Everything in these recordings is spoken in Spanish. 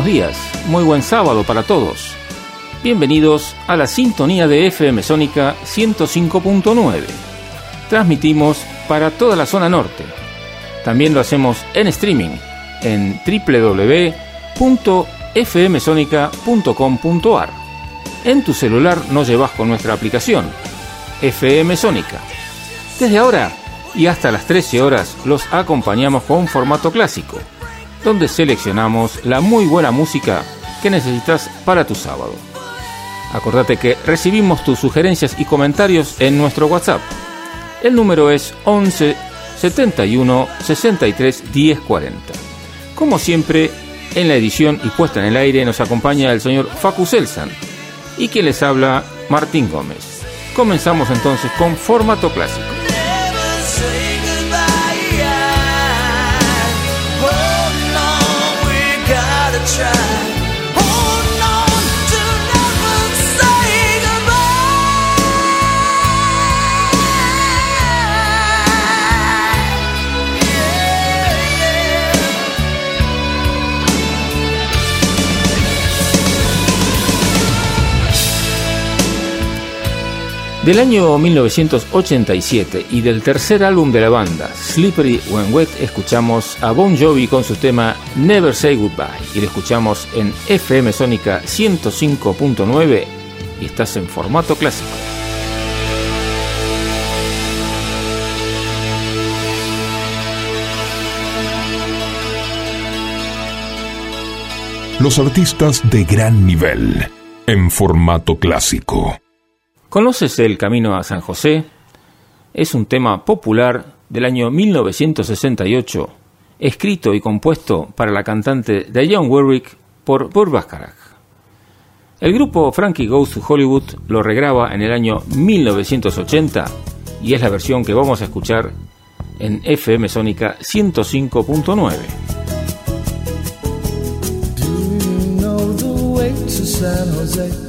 Buenos días, muy buen sábado para todos. Bienvenidos a la sintonía de FM Sónica 105.9. Transmitimos para toda la zona norte. También lo hacemos en streaming en www.fmsonica.com.ar. En tu celular nos llevas con nuestra aplicación, FM Sónica. Desde ahora y hasta las 13 horas los acompañamos con un formato clásico donde seleccionamos la muy buena música que necesitas para tu sábado. Acordate que recibimos tus sugerencias y comentarios en nuestro WhatsApp. El número es 11 71 63 10 40. Como siempre, en la edición y puesta en el aire nos acompaña el señor Facu Selsan y quien les habla Martín Gómez. Comenzamos entonces con formato clásico. Del año 1987 y del tercer álbum de la banda, Slippery When Wet, escuchamos a Bon Jovi con su tema Never Say Goodbye y lo escuchamos en FM Sónica 105.9 y estás en formato clásico. Los artistas de gran nivel, en formato clásico. ¿Conoces el Camino a San José? Es un tema popular del año 1968, escrito y compuesto para la cantante Diane Warwick por Burt El grupo Frankie Goes to Hollywood lo regraba en el año 1980 y es la versión que vamos a escuchar en FM Sónica 105.9. San.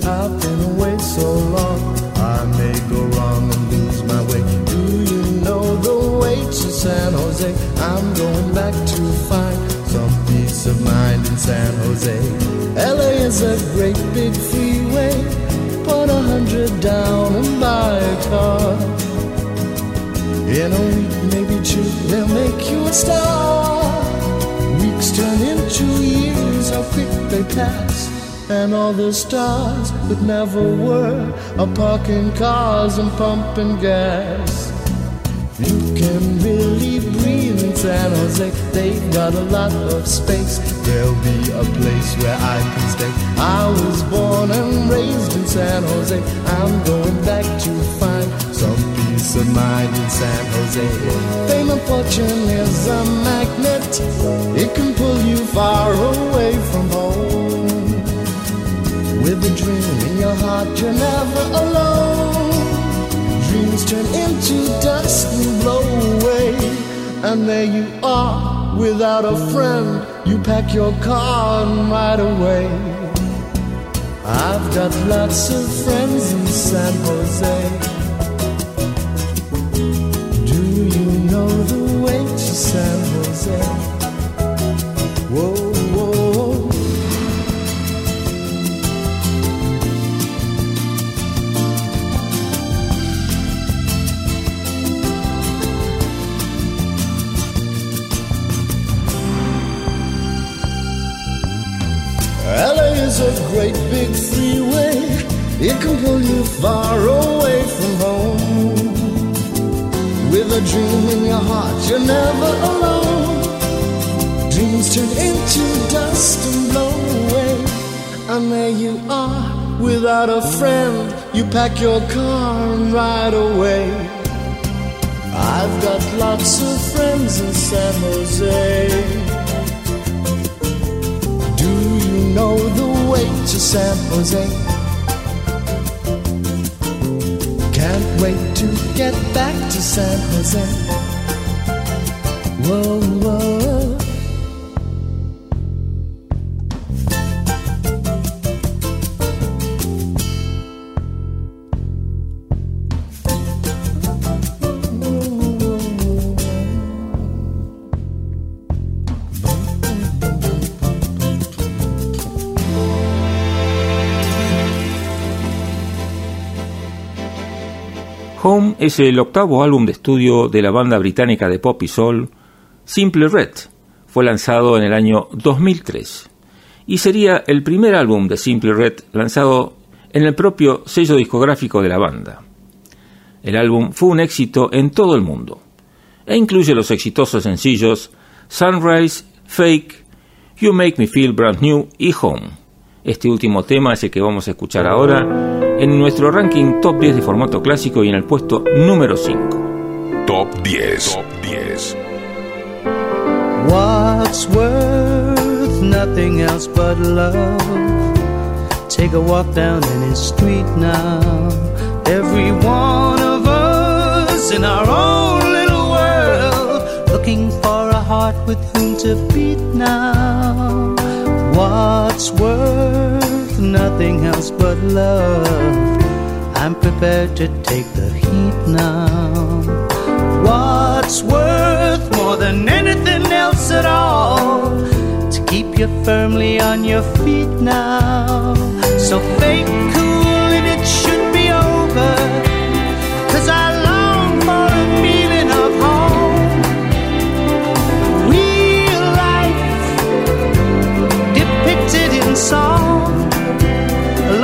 I've been so long, I may go wrong and lose my way. Do you know the way to San Jose? I'm going back to find some peace of mind in San Jose. LA is a great big freeway. Put a hundred down and buy a car. In a week, maybe two, they'll make you a star. Weeks turn into years, how quick they pass and all the stars that never were are parking cars and pumping gas. You can really breathe in San Jose. They've got a lot of space. There'll be a place where I can stay. I was born and raised in San Jose. I'm going back to find some peace of mind in San Jose. Fame and fortune is a magnet. It can pull you far away from home. With a dream in your heart, you're never alone. Dreams turn into dust and blow away. And there you are, without a friend. You pack your car and ride away. I've got lots of friends in San Jose. Do you know the way to San Jose? Whoa. A great big freeway. It can pull you far away from home. With a dream in your heart, you're never alone. Dreams turn into dust and blow away. And there you are, without a friend. You pack your car and ride away. I've got lots of friends in San Jose. Know the way to San Jose. Can't wait to get back to San Jose. Whoa, whoa. Es el octavo álbum de estudio de la banda británica de pop y soul Simple Red. Fue lanzado en el año 2003 y sería el primer álbum de Simple Red lanzado en el propio sello discográfico de la banda. El álbum fue un éxito en todo el mundo e incluye los exitosos sencillos Sunrise, Fake, You Make Me Feel Brand New y Home. Este último tema es el que vamos a escuchar ahora en nuestro ranking top 10 de formato clásico y en el puesto número 5. Top 10. Top 10. What's worth nothing else but love? Take a walk down any street now. Every one of us in our own little world looking for a heart with whom to beat now. What's worth nothing else but love? I'm prepared to take the heat now. What's worth more than anything else at all? To keep you firmly on your feet now. So fake cool and it should be over. Cause I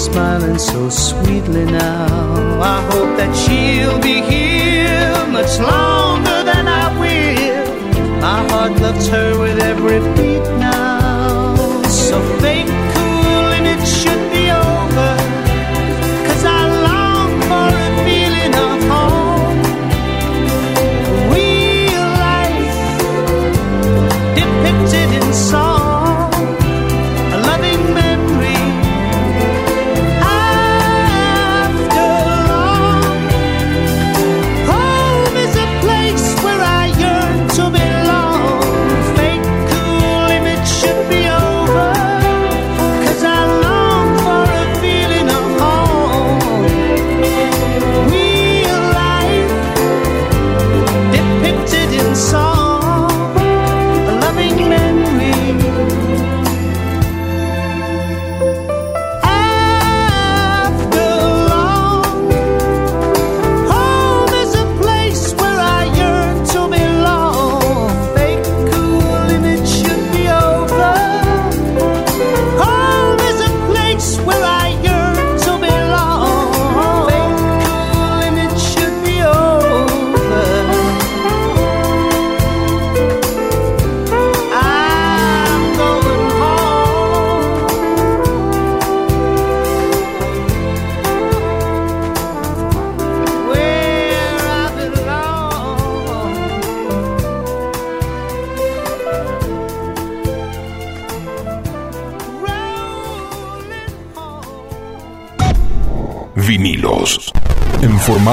smiling so sweetly now. I hope that she'll be here much longer than I will. My heart loves her with every beat now. So fake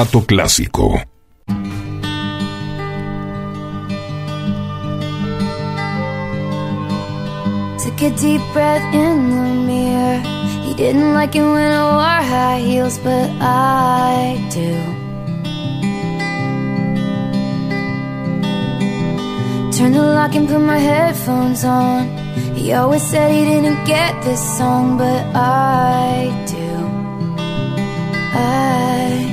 formato clásico. Took a deep breath in the mirror. He didn't like it when I wore high heels, but I do. Turned the lock and put my headphones on. He always said he didn't get this song, but I do. I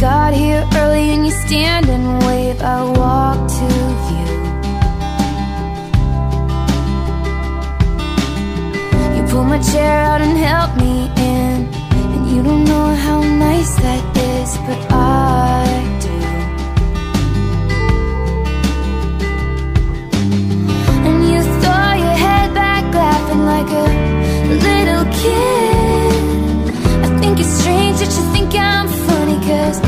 got here early and you stand and wave. I walk to you. You pull my chair out and help me in, and you don't know how nice that is, but I do. And you throw your head back, laughing like a little kid. I think it's strange that you think I'm funny, cause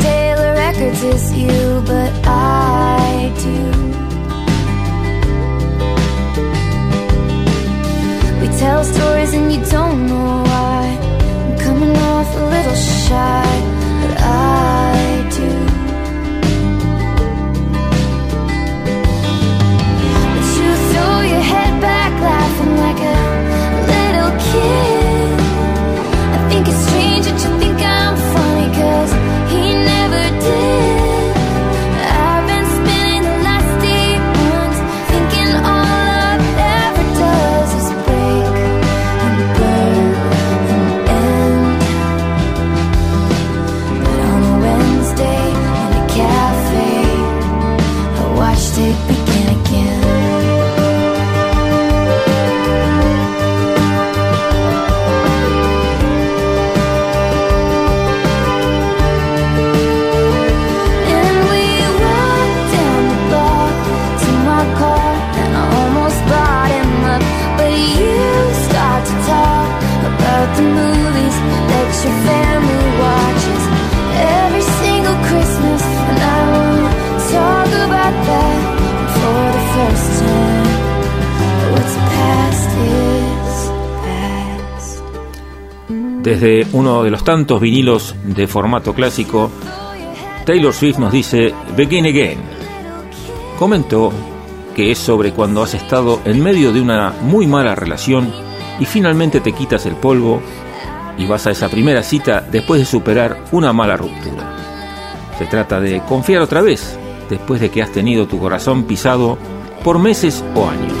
Records you, but I do. We tell stories and you don't know why. I'm coming off a little shy, but I do. But you throw your head back, laughing like a little kid. Desde uno de los tantos vinilos de formato clásico, Taylor Swift nos dice Begin Again. Comentó que es sobre cuando has estado en medio de una muy mala relación y finalmente te quitas el polvo y vas a esa primera cita después de superar una mala ruptura. Se trata de confiar otra vez después de que has tenido tu corazón pisado por meses o años.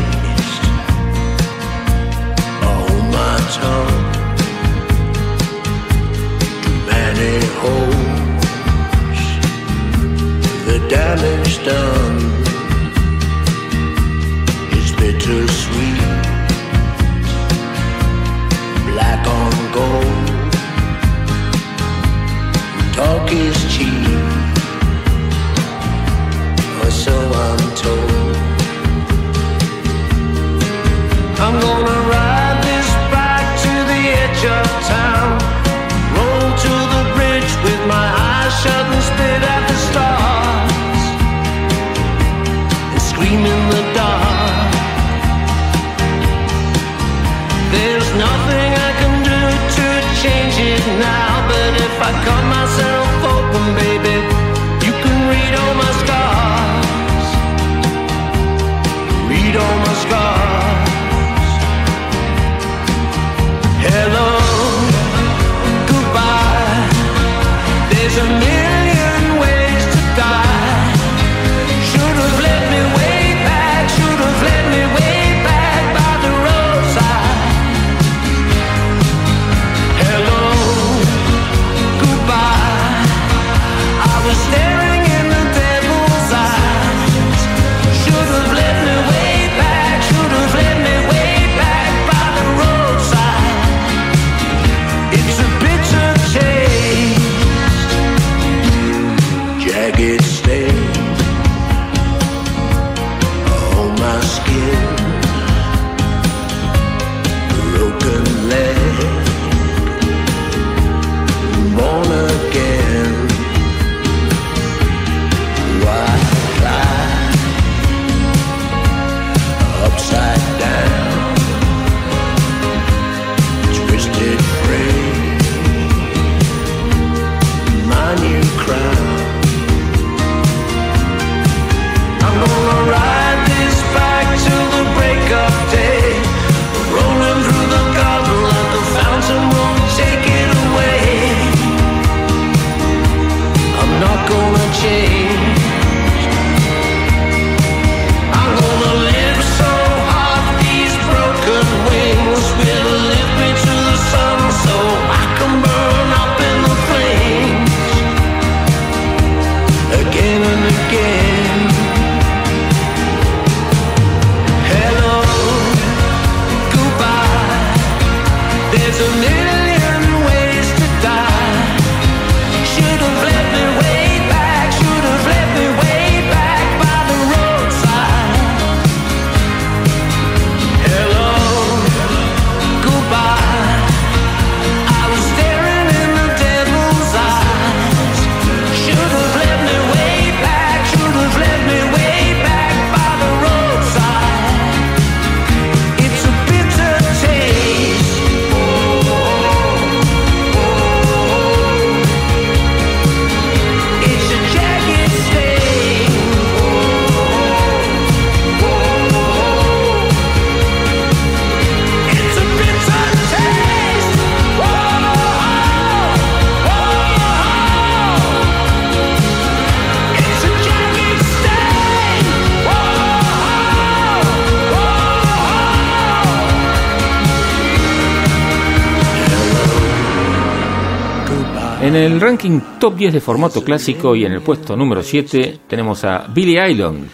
En el ranking top 10 de formato clásico y en el puesto número 7 tenemos a Billy Island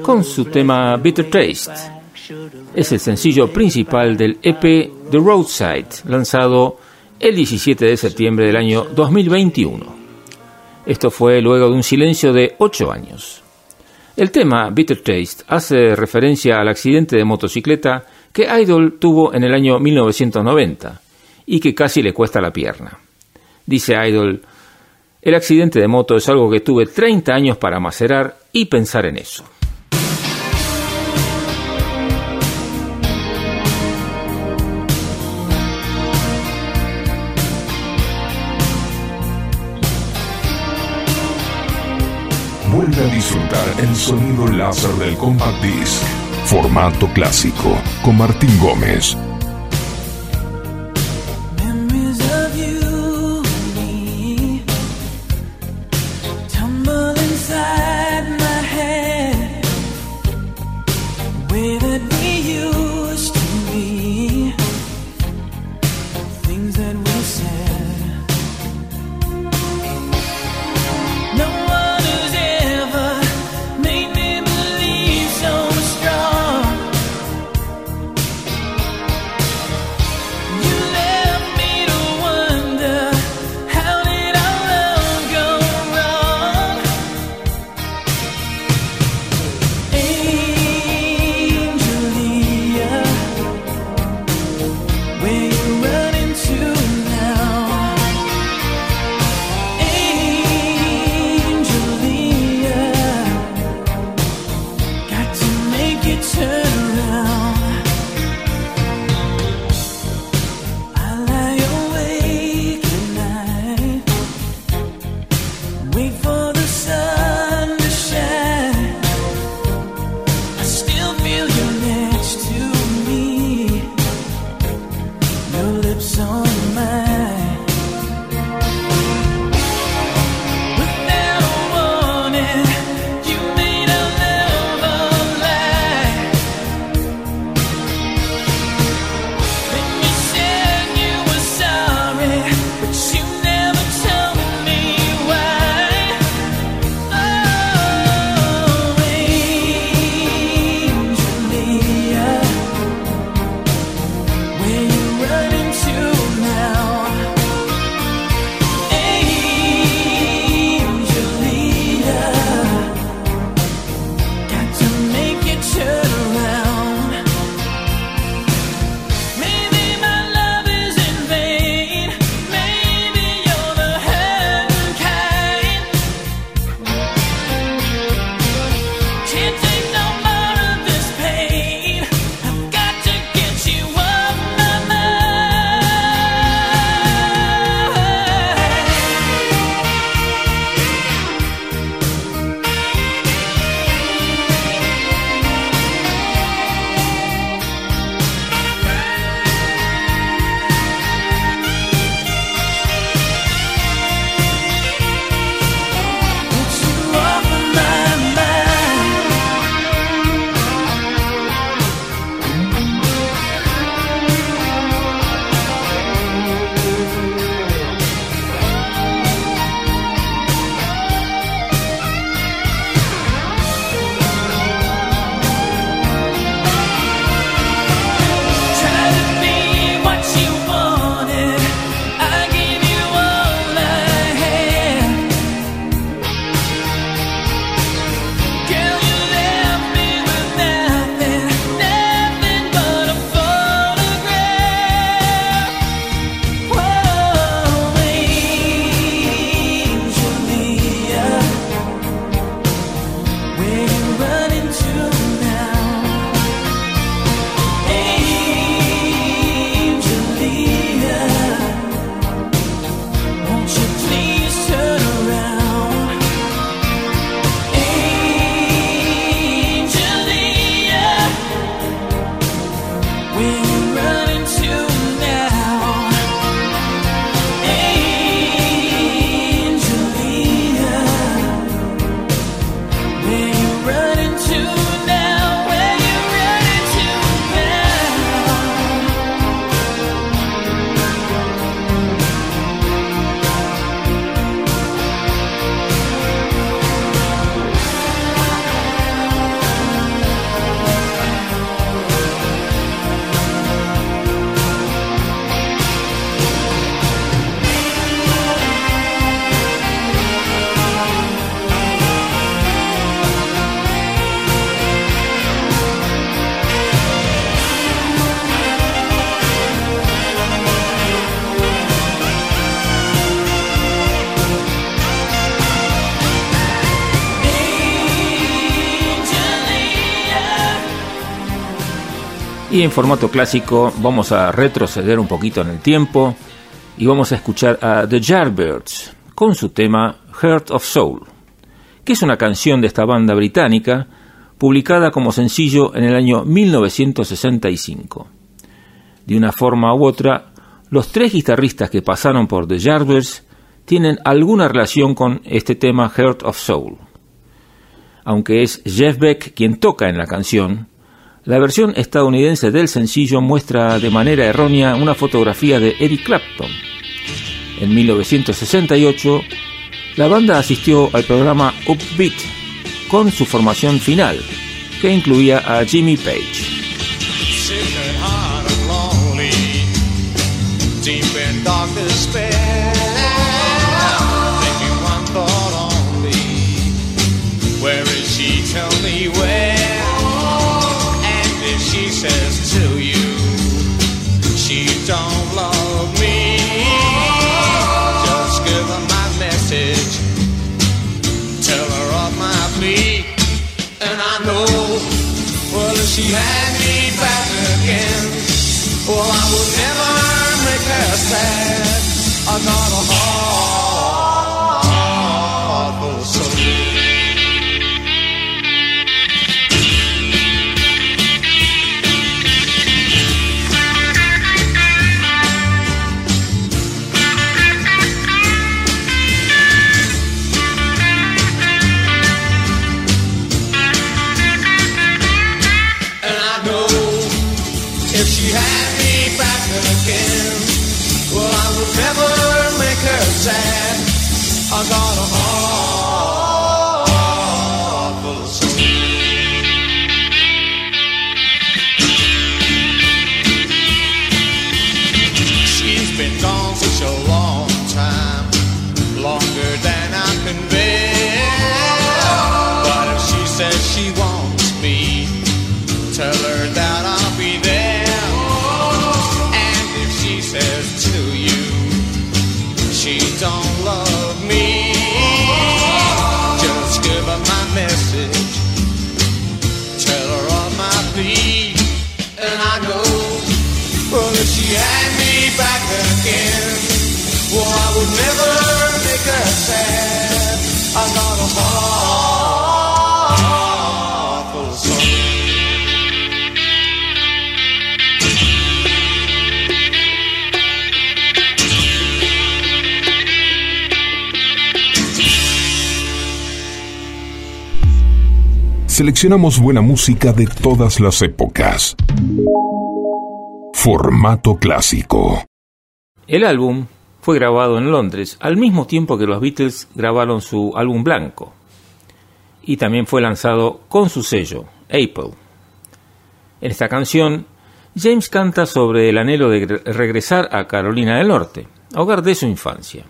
con su tema Bitter Taste. Es el sencillo principal del EP The Roadside, lanzado el 17 de septiembre del año 2021. Esto fue luego de un silencio de 8 años. El tema Bitter Taste hace referencia al accidente de motocicleta que Idol tuvo en el año 1990 y que casi le cuesta la pierna. Dice Idol, el accidente de moto es algo que tuve 30 años para macerar y pensar en eso. Vuelve a disfrutar el sonido láser del Compact Disc Formato clásico con Martín Gómez. Y en formato clásico vamos a retroceder un poquito en el tiempo y vamos a escuchar a The Yardbirds con su tema Heart of Soul, que es una canción de esta banda británica publicada como sencillo en el año 1965. De una forma u otra, los tres guitarristas que pasaron por The Yardbirds tienen alguna relación con este tema Heart of Soul. Aunque es Jeff Beck quien toca en la canción, la versión estadounidense del sencillo muestra de manera errónea una fotografía de Eric Clapton. En 1968, la banda asistió al programa Upbeat con su formación final, que incluía a Jimmy Page. Seleccionamos buena música de todas las épocas. Formato clásico. El álbum fue grabado en Londres al mismo tiempo que los Beatles grabaron su álbum blanco. Y también fue lanzado con su sello, Apple. En esta canción, James canta sobre el anhelo de regresar a Carolina del Norte, hogar de su infancia.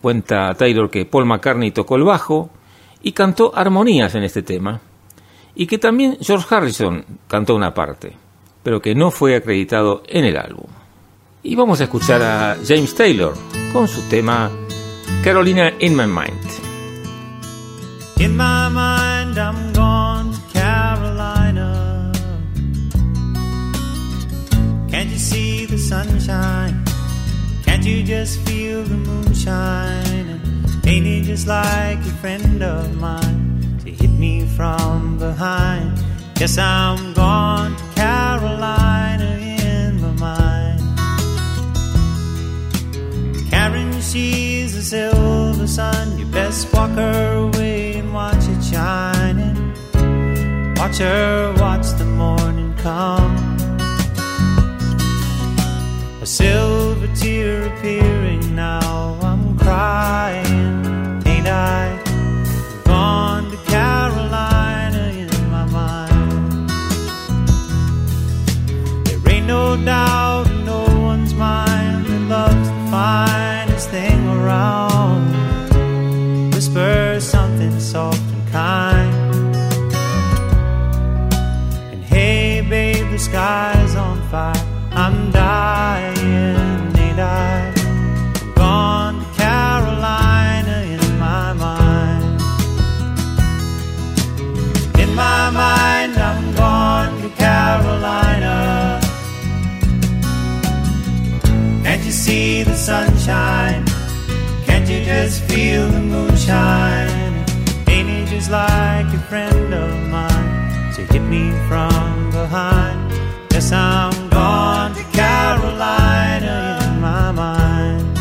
Cuenta Taylor que Paul McCartney tocó el bajo y cantó armonías en este tema, y que también George Harrison cantó una parte, pero que no fue acreditado en el álbum. Y vamos a escuchar a James Taylor con su tema Carolina in My Mind. In my mind, I'm gone Carolina. Can't you see the sunshine? Can't you just feel the moonshine? Just like a friend of mine to hit me from behind? Guess I'm gone to Carolina in my mind. Karen sees the silver sun. You best walk her away and watch it shining. Watch her watch the morning come. A silver tear appearing now. I'm crying, There sunshine? Can't you just feel the moonshine? Ain't he just like a friend of mine? to hit me from behind. Yes, I'm gone to Carolina in my mind.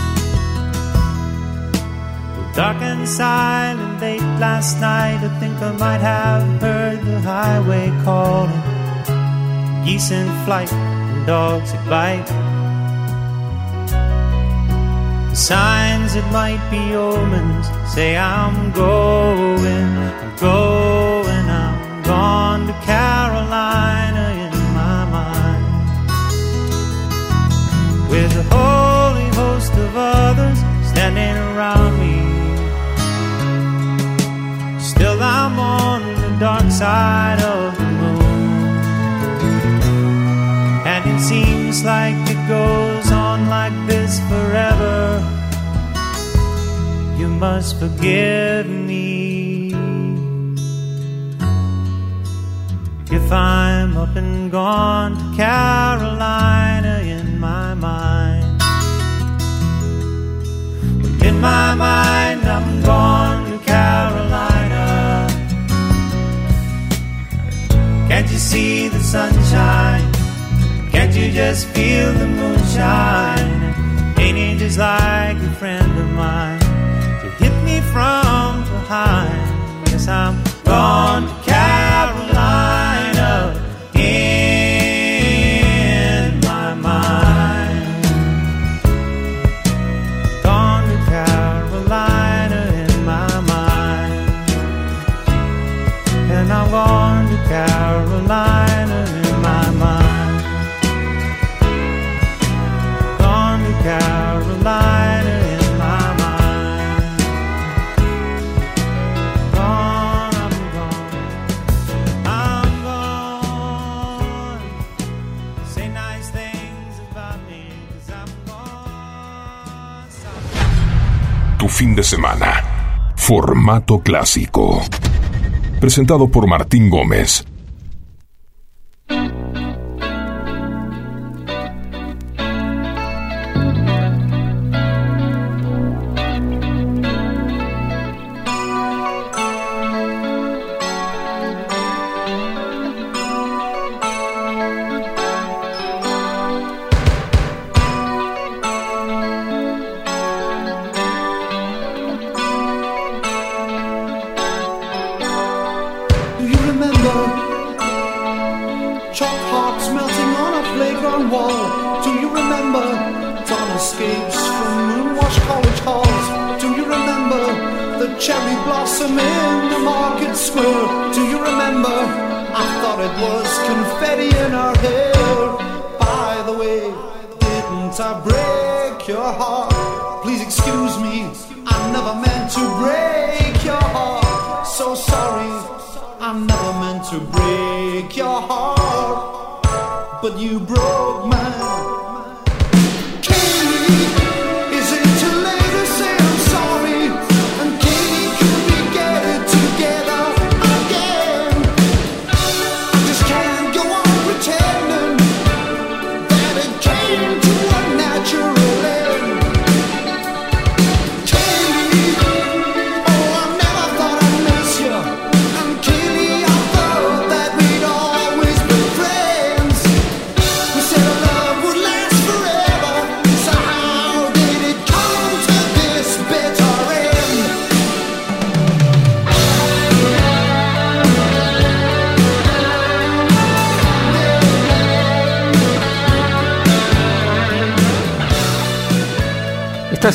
Dark and silent late last night, I think I might have heard the highway calling. Geese in flight and dogs that bite. Signs that might be omens say I'm going, I'm going, I'm gone to Carolina in my mind. With a holy host of others standing around me. Still I'm on the dark side of the moon. And it seems like it goes on like this forever you must forgive me if I'm up and gone to Carolina in my mind. In my mind, I'm gone to Carolina. Can't you see the sunshine? Can't you just feel the moonshine? Ain't it just like a friend of mine? You hit me from behind. Yes, I'm gone to Carolina fin de semana. Formato clásico. Presentado por Martín Gómez.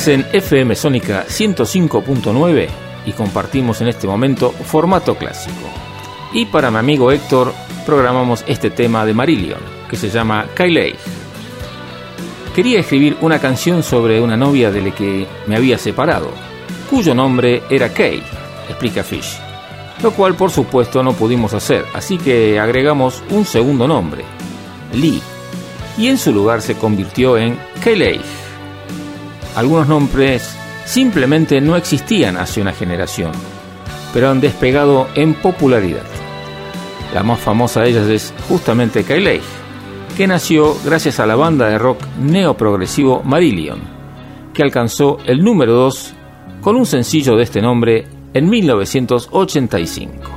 En FM Sónica 105.9 y compartimos en este momento formato clásico. Y para mi amigo Héctor programamos este tema de Marillion, que se llama Kylie. Quería escribir una canción sobre una novia de la que me había separado, cuyo nombre era Kay, explica Fish. Lo cual por supuesto no pudimos hacer, así que agregamos un segundo nombre, Lee, y en su lugar se convirtió en Kylie algunos nombres simplemente no existían hace una generación, pero han despegado en popularidad. La más famosa de ellas es justamente Kylie, que nació gracias a la banda de rock neoprogresivo Marillion, que alcanzó el número 2 con un sencillo de este nombre en 1985.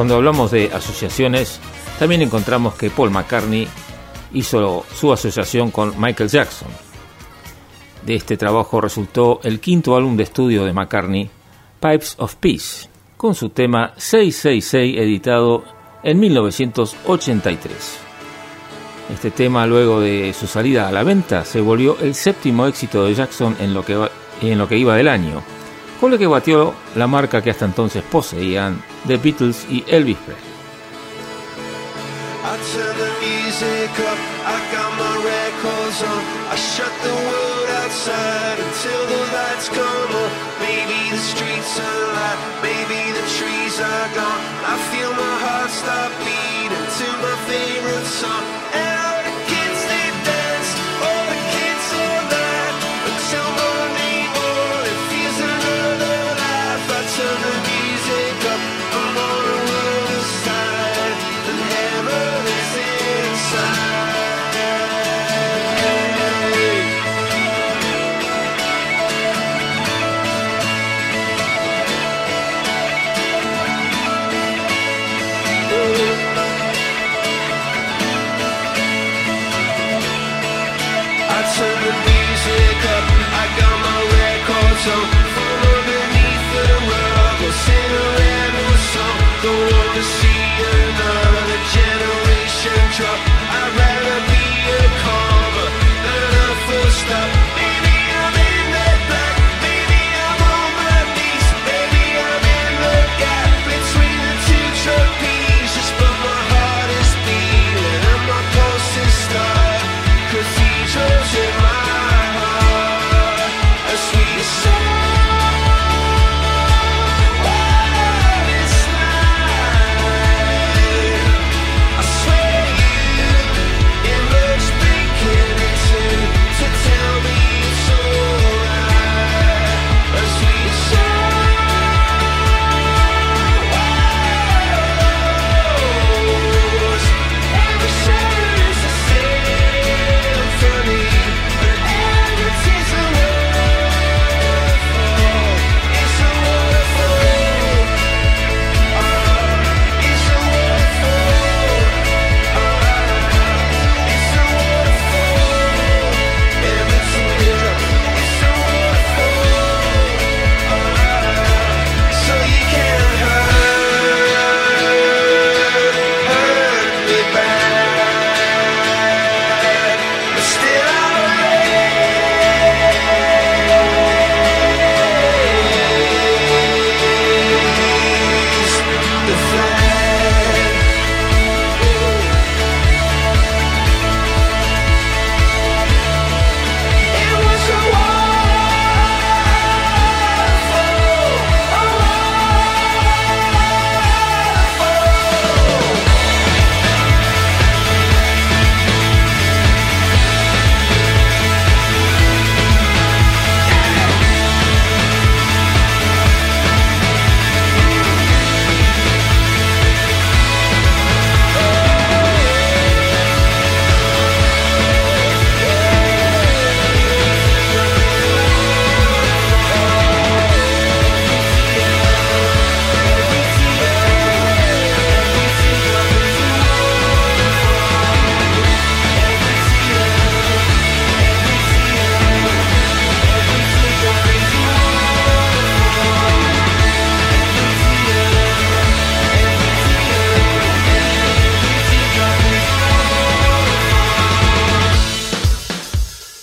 Cuando hablamos de asociaciones, también encontramos que Paul McCartney hizo su asociación con Michael Jackson. De este trabajo resultó el quinto álbum de estudio de McCartney, Pipes of Peace, con su tema 666 editado en 1983. Este tema, luego de su salida a la venta, se volvió el séptimo éxito de Jackson en lo que, iba del año, con lo que batió la marca que hasta entonces poseían The Beatles y Elvis Presley. The music I got my records on. I shut the world outside until the lights come on. Maybe the streets are maybe the trees are gone. I feel my heart stop beating my. see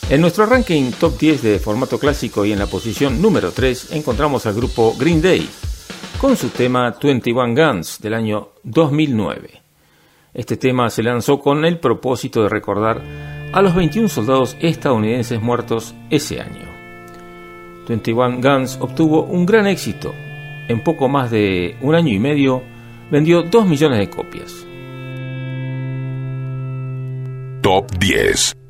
En nuestro ranking top 10 de formato clásico y en la posición número 3 encontramos al grupo Green Day con su tema 21 Guns del año 2009. Este tema se lanzó con el propósito de recordar a los 21 soldados estadounidenses muertos ese año. 21 Guns obtuvo un gran éxito. En poco más de un año y medio vendió 2 millones de copias. Top 10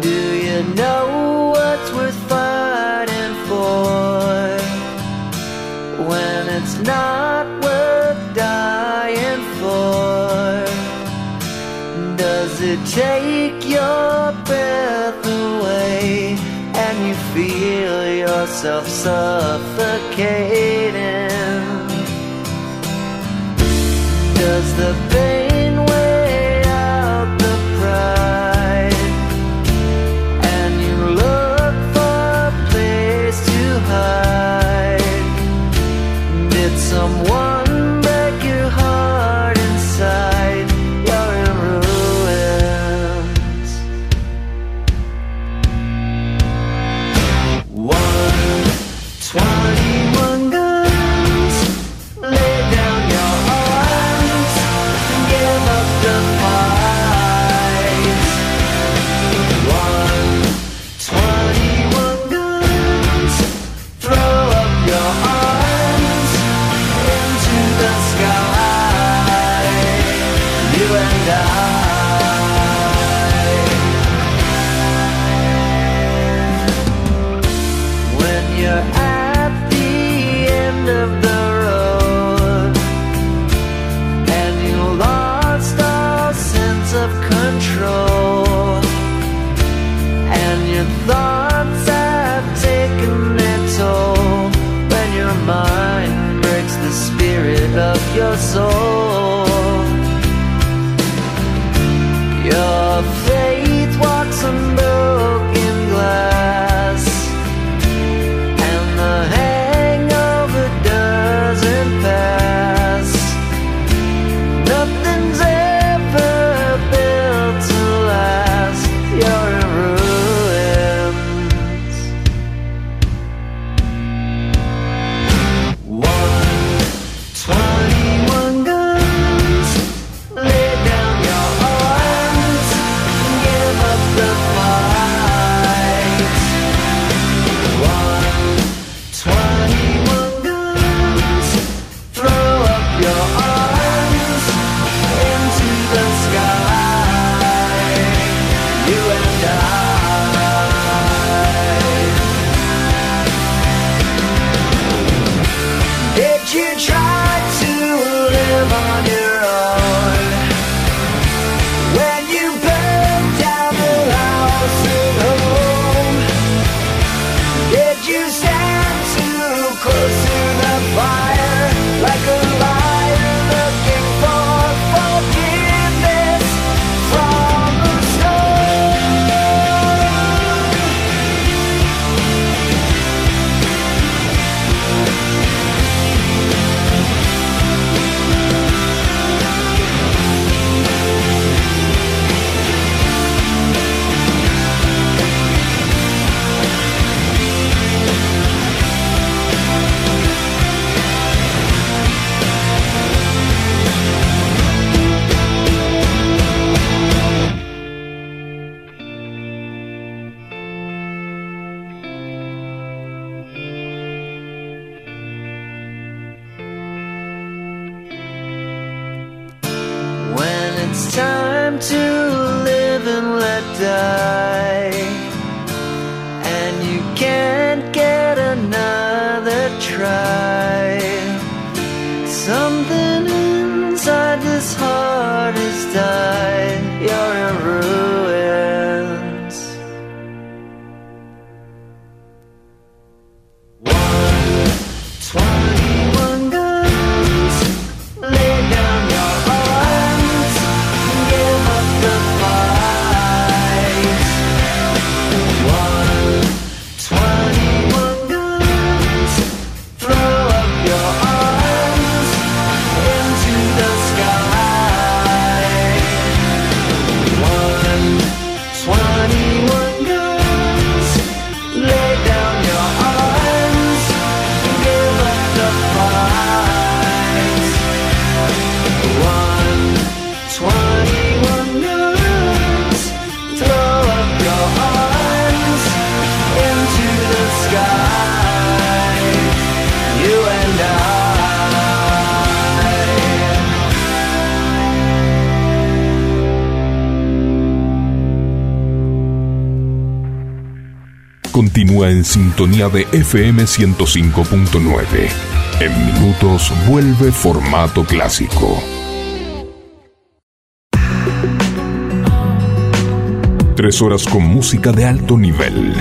Do you know what's worth fighting for when it's not worth dying for? Does it take your breath away and you feel yourself suffocating? En sintonía de FM 105.9. En minutos vuelve formato clásico. Tres horas con música de alto nivel.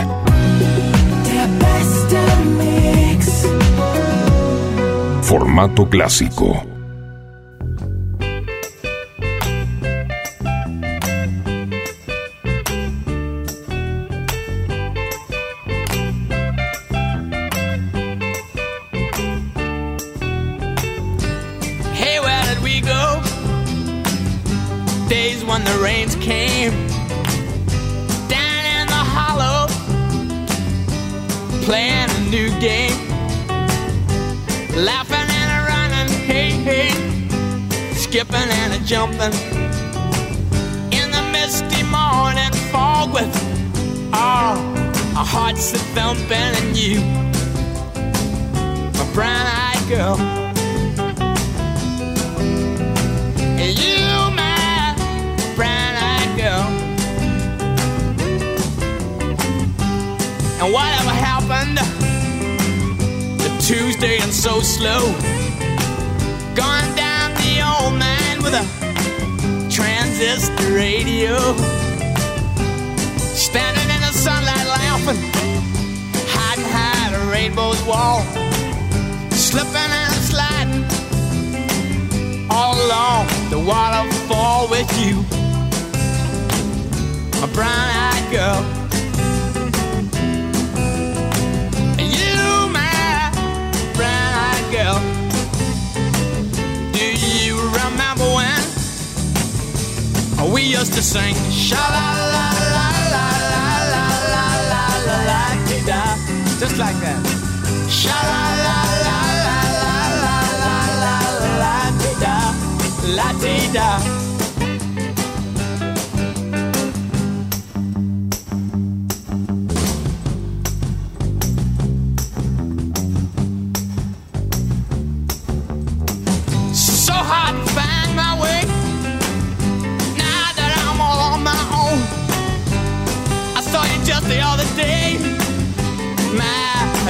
Formato clásico.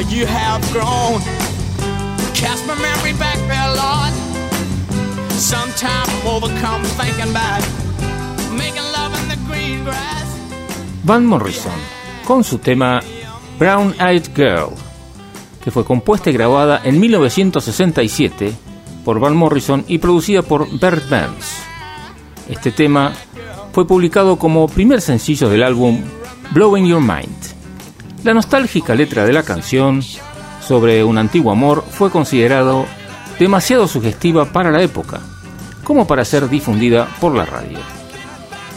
You have grown. Cast my memory back there, Lord. Sometimes I'm overcome thinking about making love in the. Van Morrison, con su tema Brown Eyed Girl, que fue compuesta y grabada en 1967 por Van Morrison y producida por Bert Burns. Este tema fue publicado como primer sencillo del álbum Blowing Your Mind. La nostálgica letra de la canción sobre un antiguo amor fue considerado demasiado sugestiva para la época, como para ser difundida por la radio.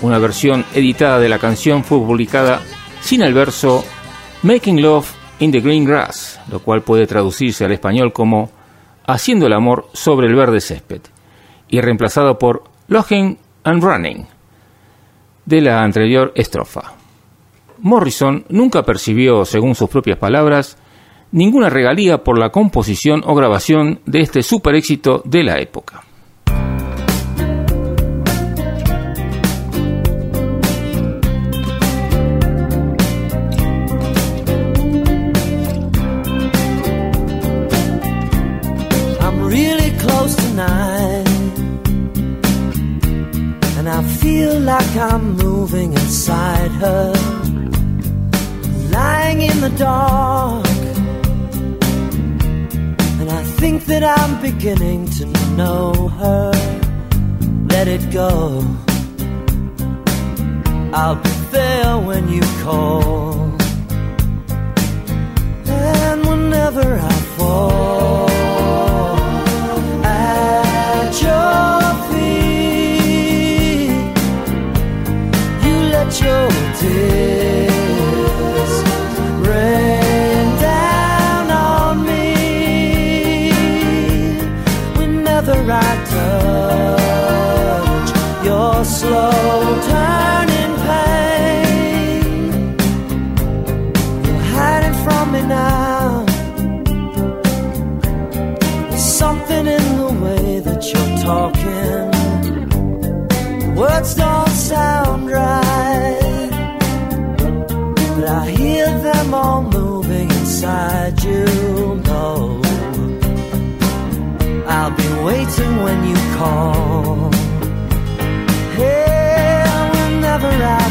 Una versión editada de la canción fue publicada sin el verso Making Love in the Green Grass, lo cual puede traducirse al español como Haciendo el amor sobre el verde césped, y reemplazado por Login and Running de la anterior estrofa. Morrison nunca percibió, según sus propias palabras, ninguna regalía por la composición o grabación de este super éxito de la época. like I'm moving inside her. Lying in the dark. And I think that I'm beginning to know her. Let it go. I'll be there when you call. And whenever I fall at your feet, you let your slow turning pain. You're hiding from me now. There's something in the way that you're talking. Words don't sound right, but I hear them all moving inside you. No. I'll be waiting when you call. The out.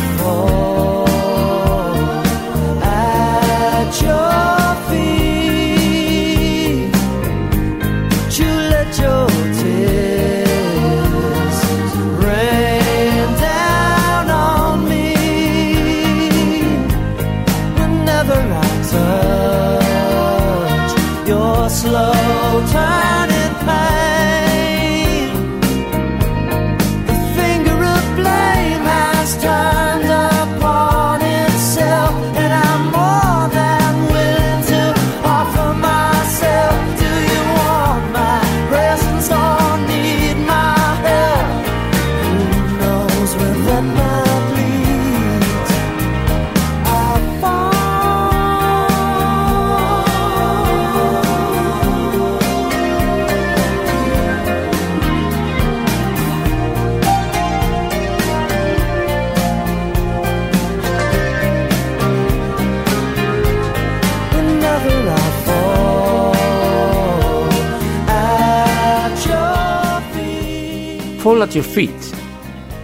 Your Feet.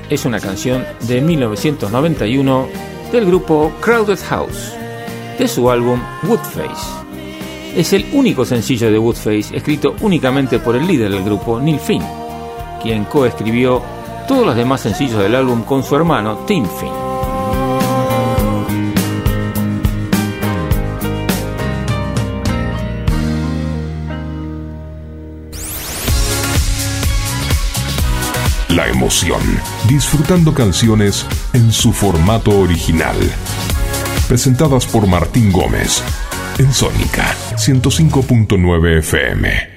Es una canción de 1991 del grupo Crowded House, de su álbum Woodface. Es el único sencillo de Woodface escrito únicamente por el líder del grupo, Neil Finn, quien coescribió todos los demás sencillos del álbum con su hermano Tim Finn. Disfrutando canciones en su formato original. Presentadas por Martín Gómez en Sónica 105.9 FM.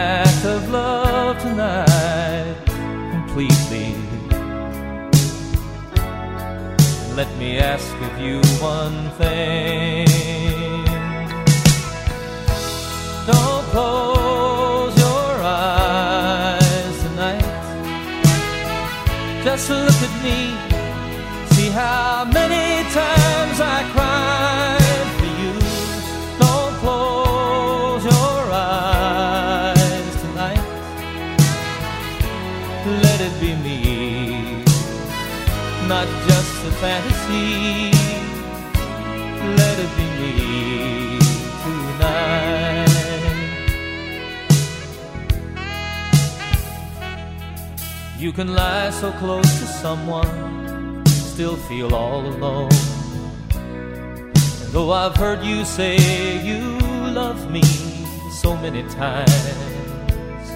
act of love tonight, completely. Let me ask of you one thing. Don't close your eyes tonight. Just look at me. See how many You can lie so close to someone, still feel all alone. And though I've heard you say you love me so many times,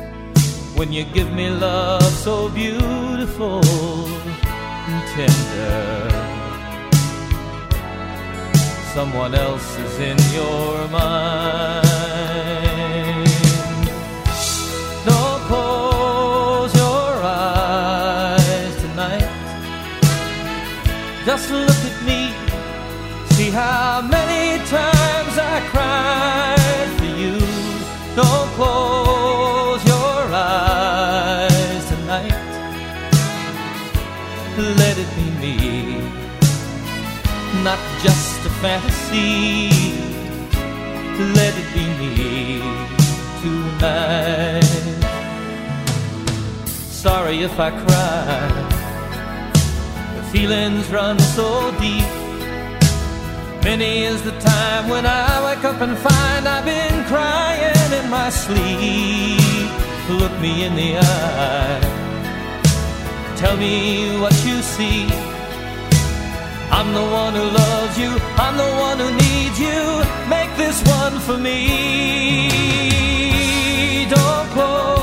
when you give me love so beautiful and tender, someone else is in your mind. Just look at me. See how many times I cried for you. Don't close your eyes tonight. Let it be me, not just a fantasy. Let it be me tonight. Sorry if I cry. Feelings run so deep. Many is the time when I wake up and find I've been crying in my sleep. Look me in the eye. Tell me what you see. I'm the one who loves you. I'm the one who needs you. Make this one for me. Don't close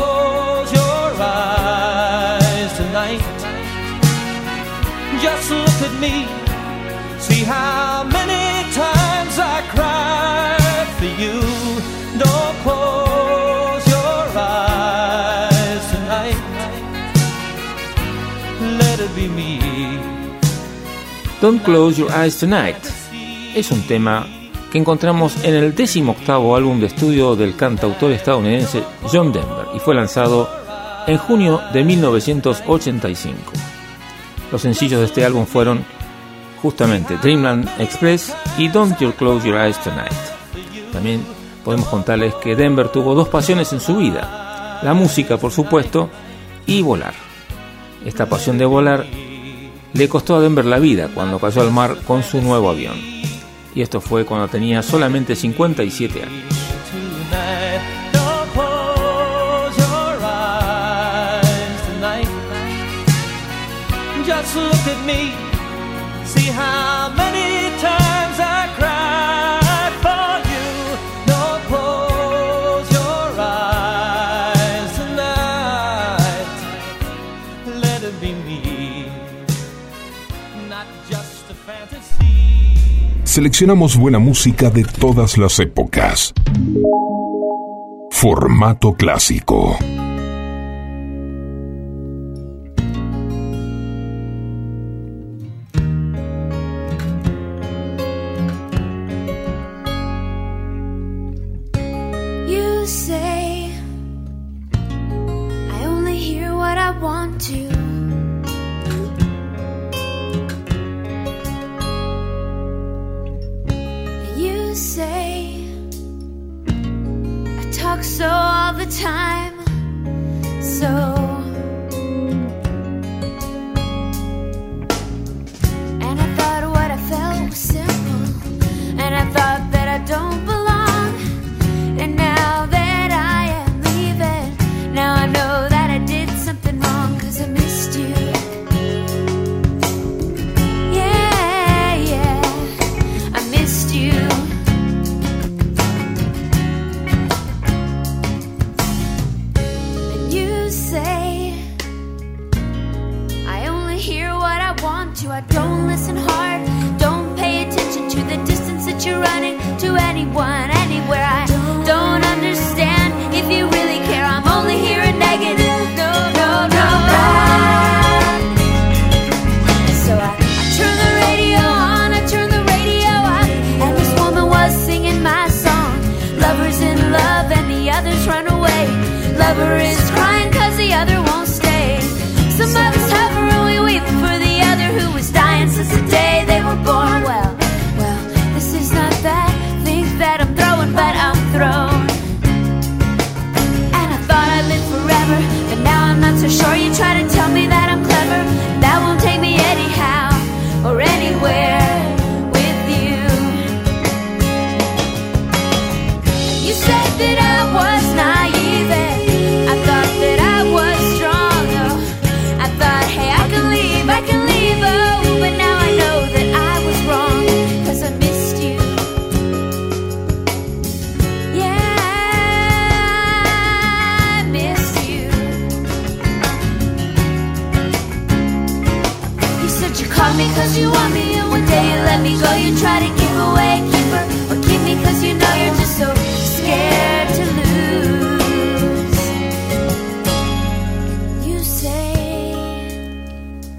Me. See how many times I for you. Don't close your eyes tonight. Don't Close Your Eyes Tonight es un tema que encontramos en el décimo octavo álbum de estudio del cantautor estadounidense John Denver y fue lanzado en junio de 1985. Los sencillos de este álbum fueron justamente Dreamland Express y Don't You Close Your Eyes Tonight. También podemos contarles que Denver tuvo dos pasiones en su vida, la música por supuesto y volar. Esta pasión de volar le costó a Denver la vida cuando cayó al mar con su nuevo avión. Y esto fue cuando tenía solamente 57 años. See how many times I. Let it be me. Seleccionamos buena música de todas las épocas. Formato clásico.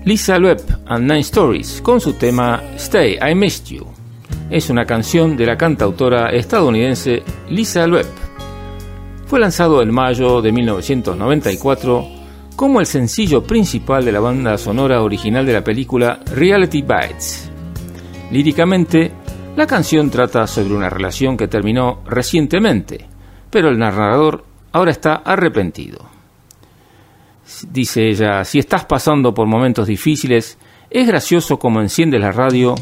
Lisa Loeb and Nine Stories con su tema Stay, I Missed You. Es una canción de la cantautora estadounidense Lisa Loeb. Fue lanzado en mayo de 1994 como el sencillo principal de la banda sonora original de la película Reality Bites. Líricamente, la canción trata sobre una relación que terminó recientemente, pero el narrador ahora está arrepentido. Dice ella, si estás pasando por momentos difíciles, es gracioso como enciendes la radio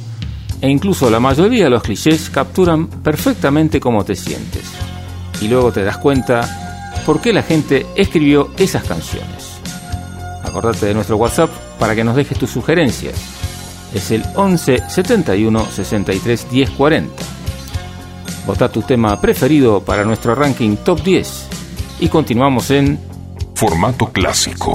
e incluso la mayoría de los clichés capturan perfectamente cómo te sientes. Y luego te das cuenta por qué la gente escribió esas canciones. Acordate de nuestro WhatsApp para que nos dejes tus sugerencias. Es el 11 71 63 10 40. Vota tu tema preferido para nuestro ranking top 10 y continuamos en Formato clásico.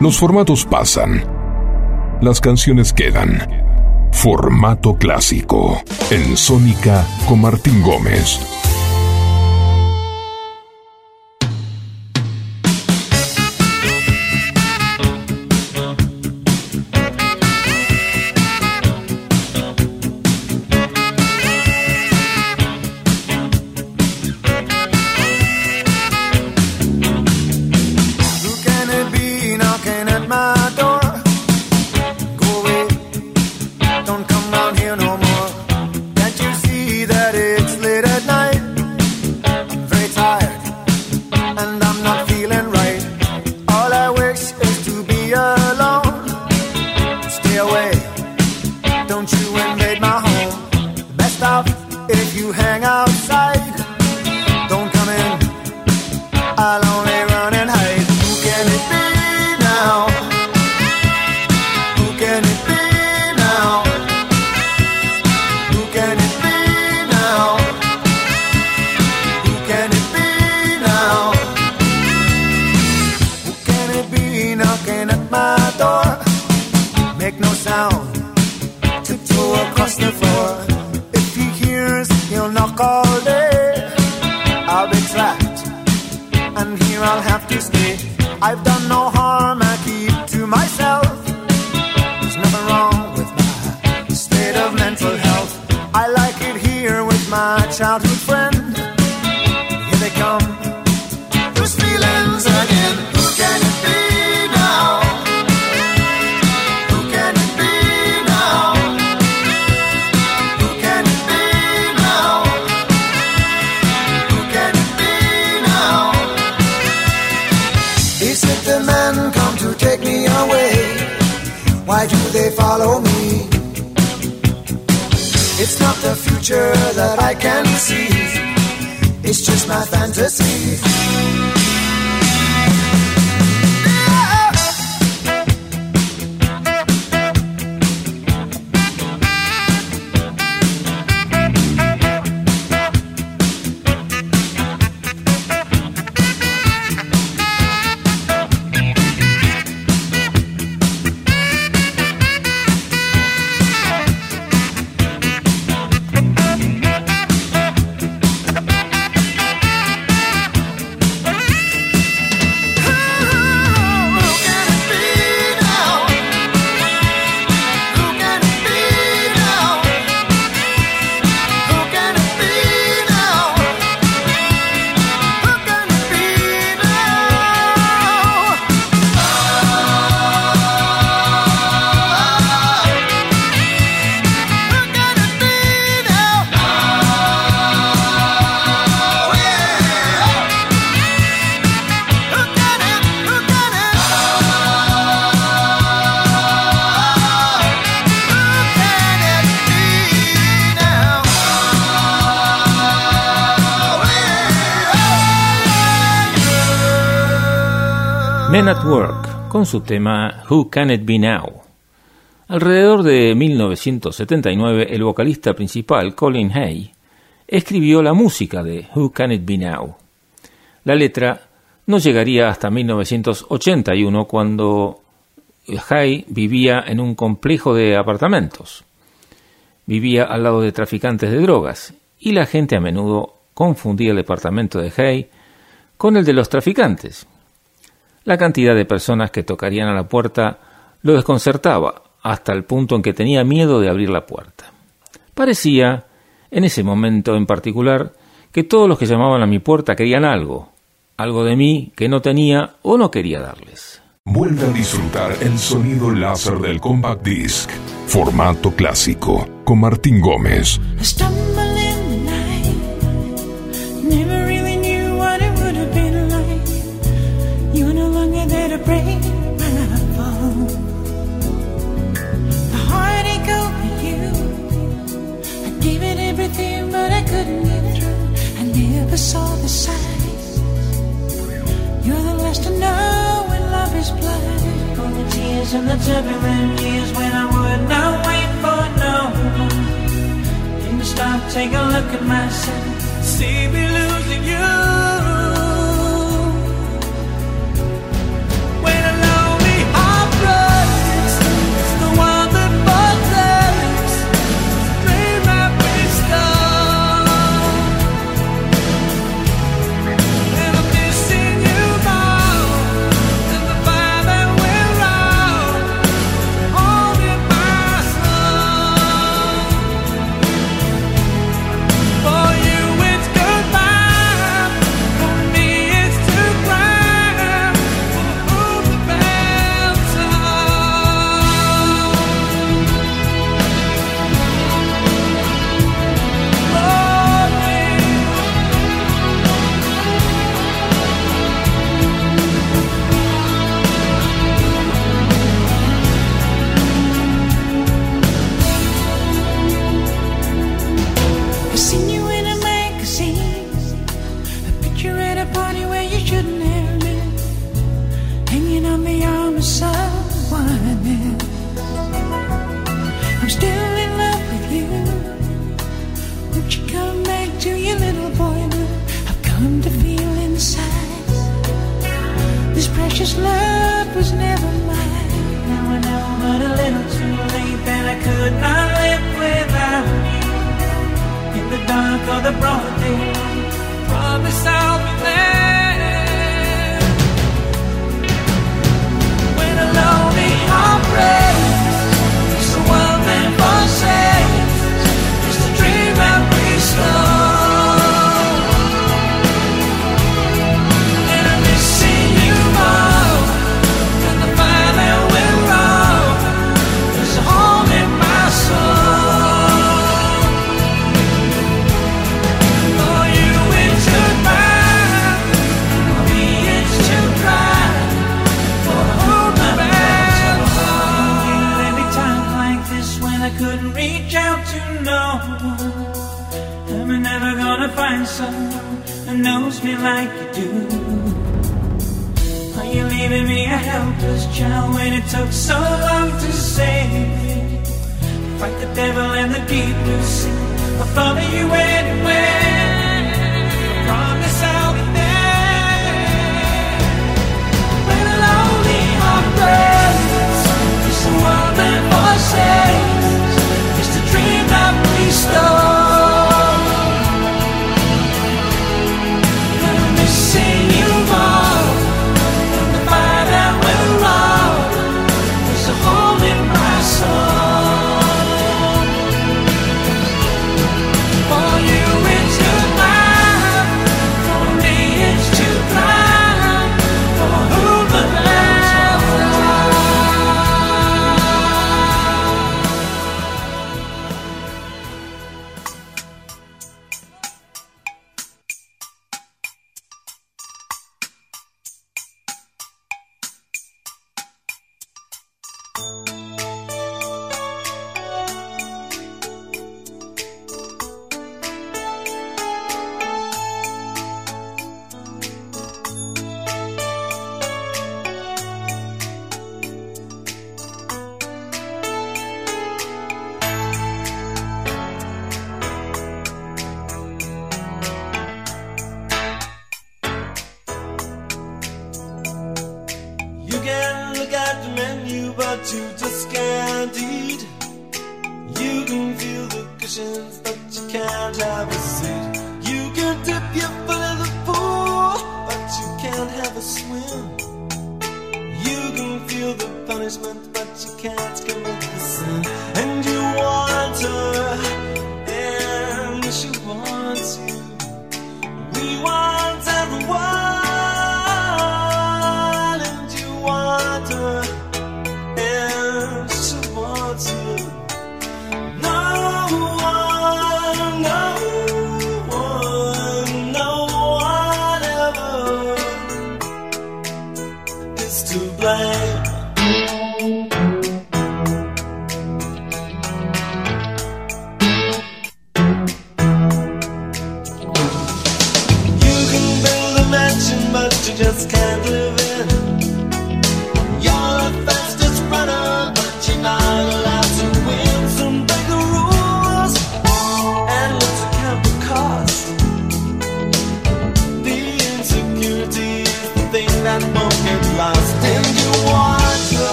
Los formatos pasan. Las canciones quedan. Formato clásico. En Sónica con Martín Gómez. Con su tema Who Can It Be Now. Alrededor de 1979, el vocalista principal, Colin Hay, escribió la música de Who Can It Be Now. La letra no llegaría hasta 1981 cuando Hay vivía en un complejo de apartamentos. Vivía al lado de traficantes de drogas y la gente a menudo confundía el departamento de Hay con el de los traficantes la cantidad de personas que tocarían a la puerta lo desconcertaba hasta el punto en que tenía miedo de abrir la puerta. Parecía, en ese momento en particular, que todos los que llamaban a mi puerta querían algo, algo de mí que no tenía o no quería darles. Vuelve a disfrutar el sonido láser del Compact Disc, formato clásico, con Martín Gómez. Saw the signs. You're the last to know when love is blind. All the tears and the turbulent years when I would not wait for no one. Didn't stop, take a look at myself. See me losing you.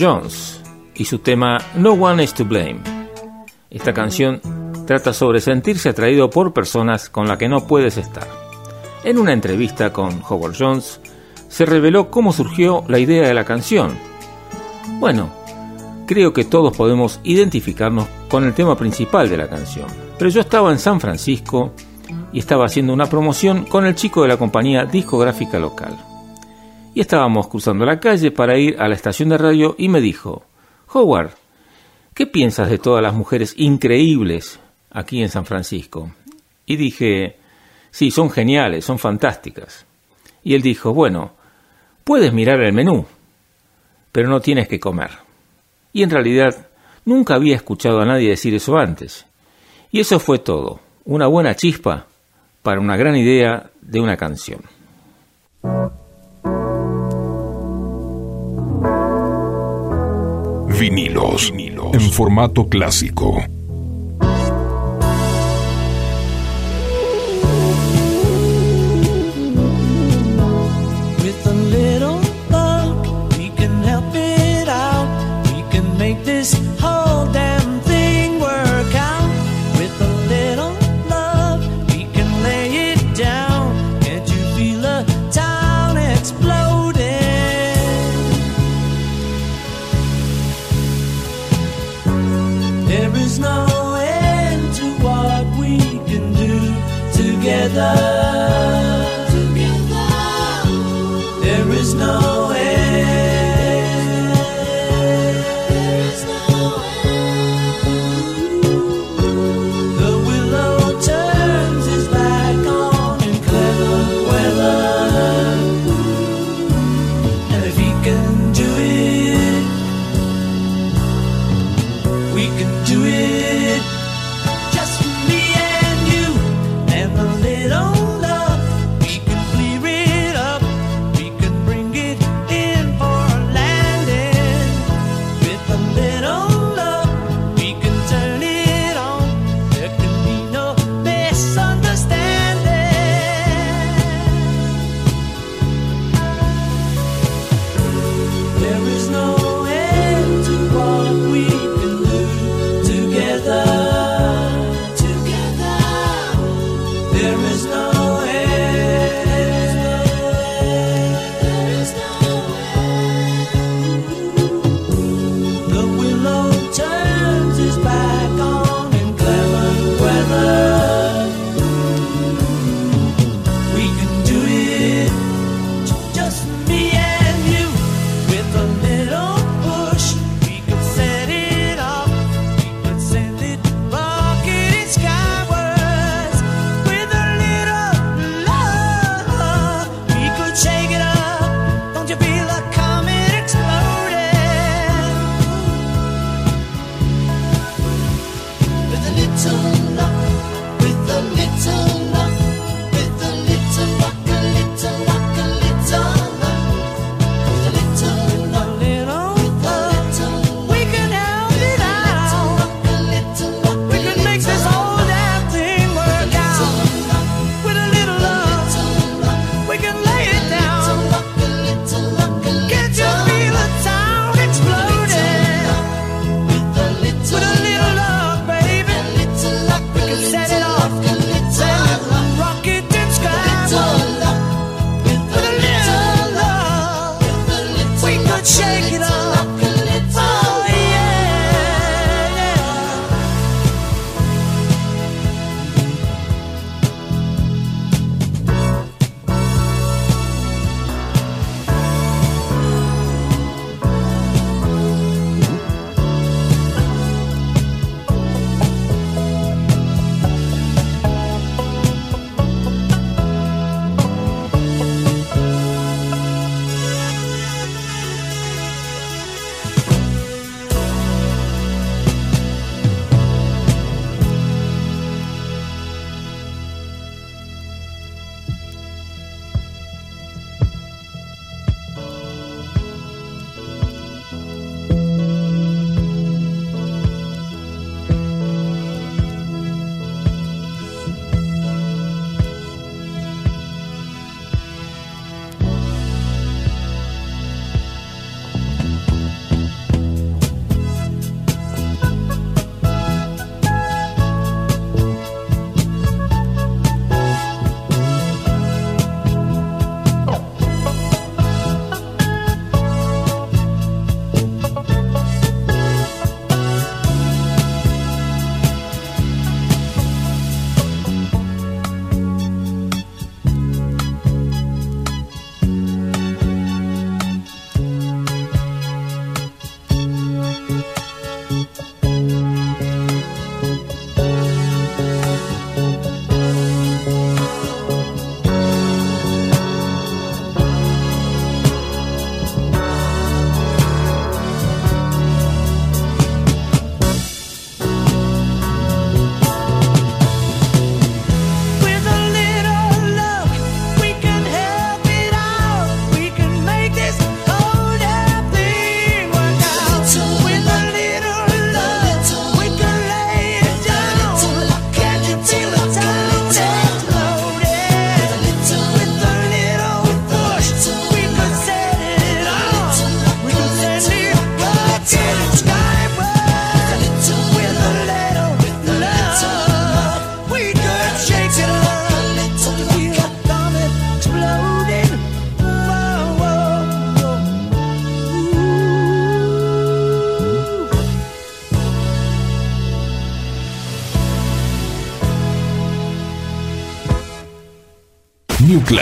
Jones y su tema No One is to Blame. Esta canción trata sobre sentirse atraído por personas con las que no puedes estar. En una entrevista con Howard Jones, se reveló cómo surgió la idea de la canción. Bueno, creo que todos podemos identificarnos con el tema principal de la canción, pero yo estaba en San Francisco y estaba haciendo una promoción con el chico de la compañía discográfica local. Y estábamos cruzando la calle para ir a la estación de radio y me dijo, Howard, ¿qué piensas de todas las mujeres increíbles aquí en San Francisco? Y dije, sí, son geniales, son fantásticas. Y él dijo, bueno, puedes mirar el menú, pero no tienes que comer. Y en realidad nunca había escuchado a nadie decir eso antes. Y eso fue todo, una buena chispa para una gran idea de una canción. Vinilos, en formato clásico.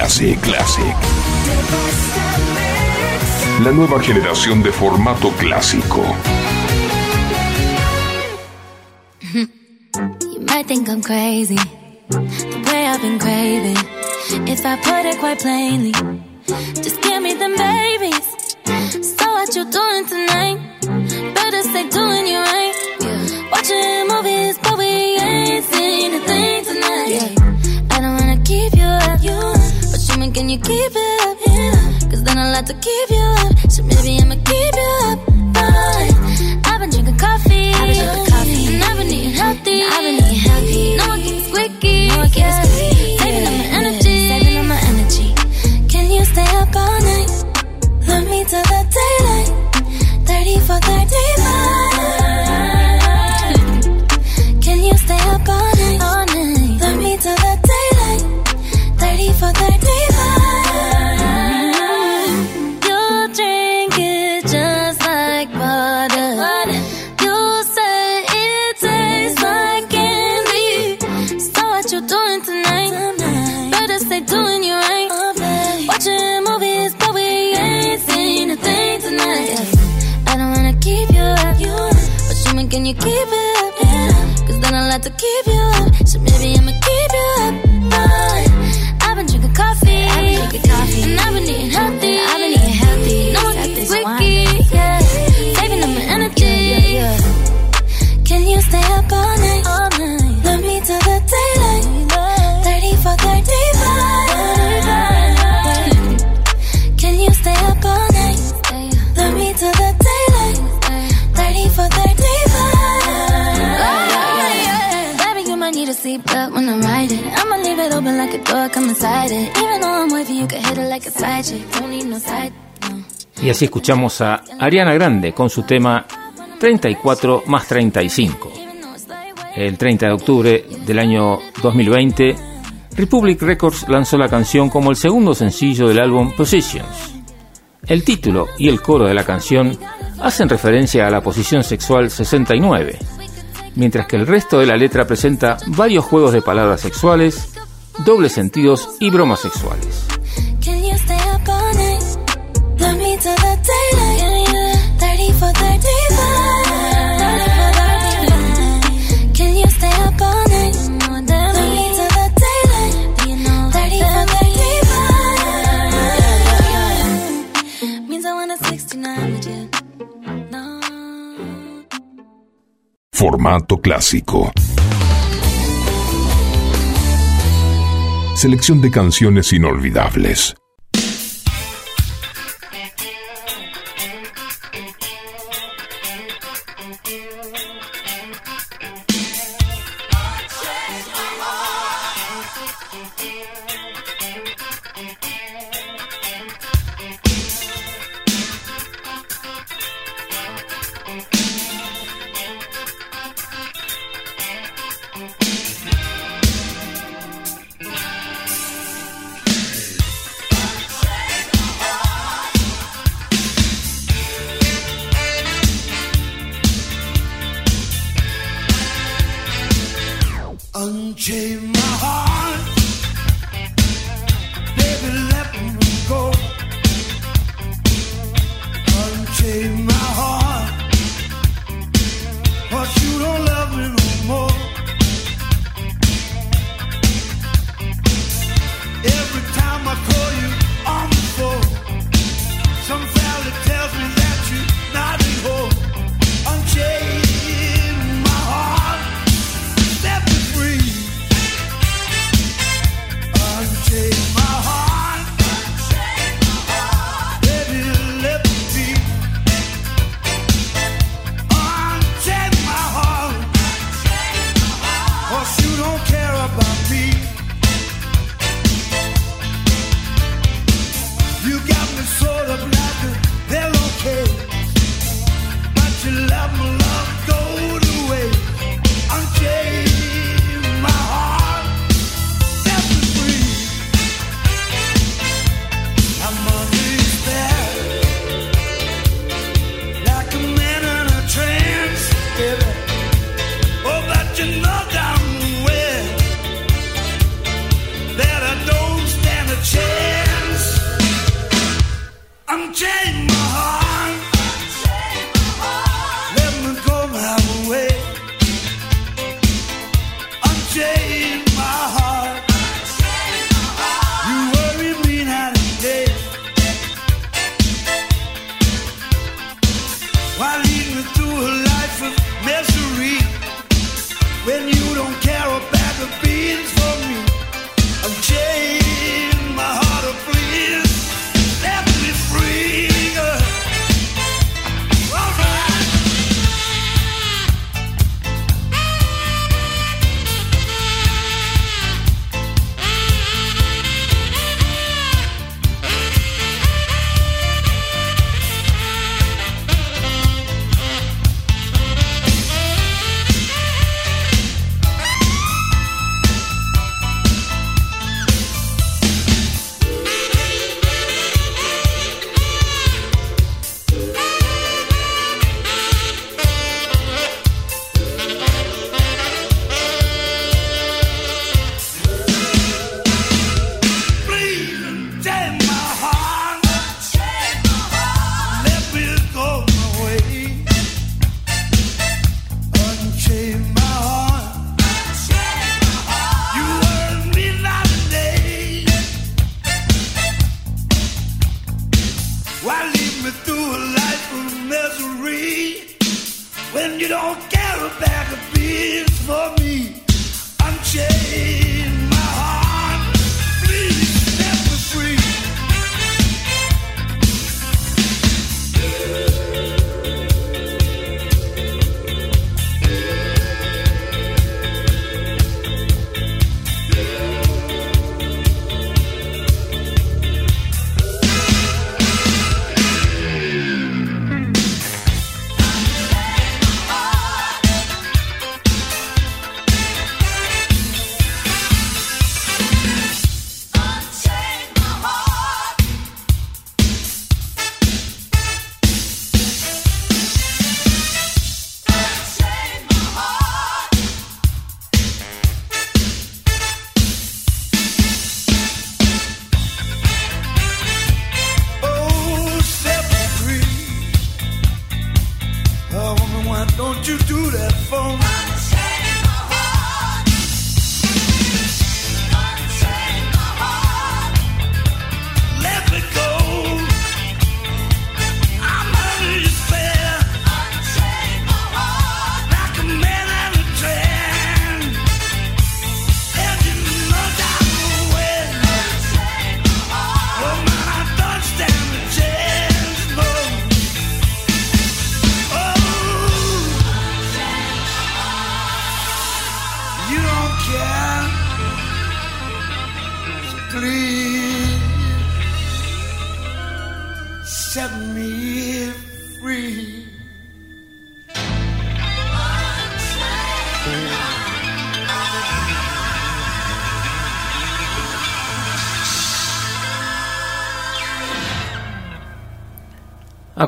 Classic, Classic. La nueva generación de formato clásico. a Ariana Grande con su tema 34 más 35. El 30 de octubre del año 2020, Republic Records lanzó la canción como el segundo sencillo del álbum Positions. El título y el coro de la canción hacen referencia a la posición sexual 69, mientras que el resto de la letra presenta varios juegos de palabras sexuales, dobles sentidos y bromas sexuales. Formato clásico. Selección de canciones inolvidables.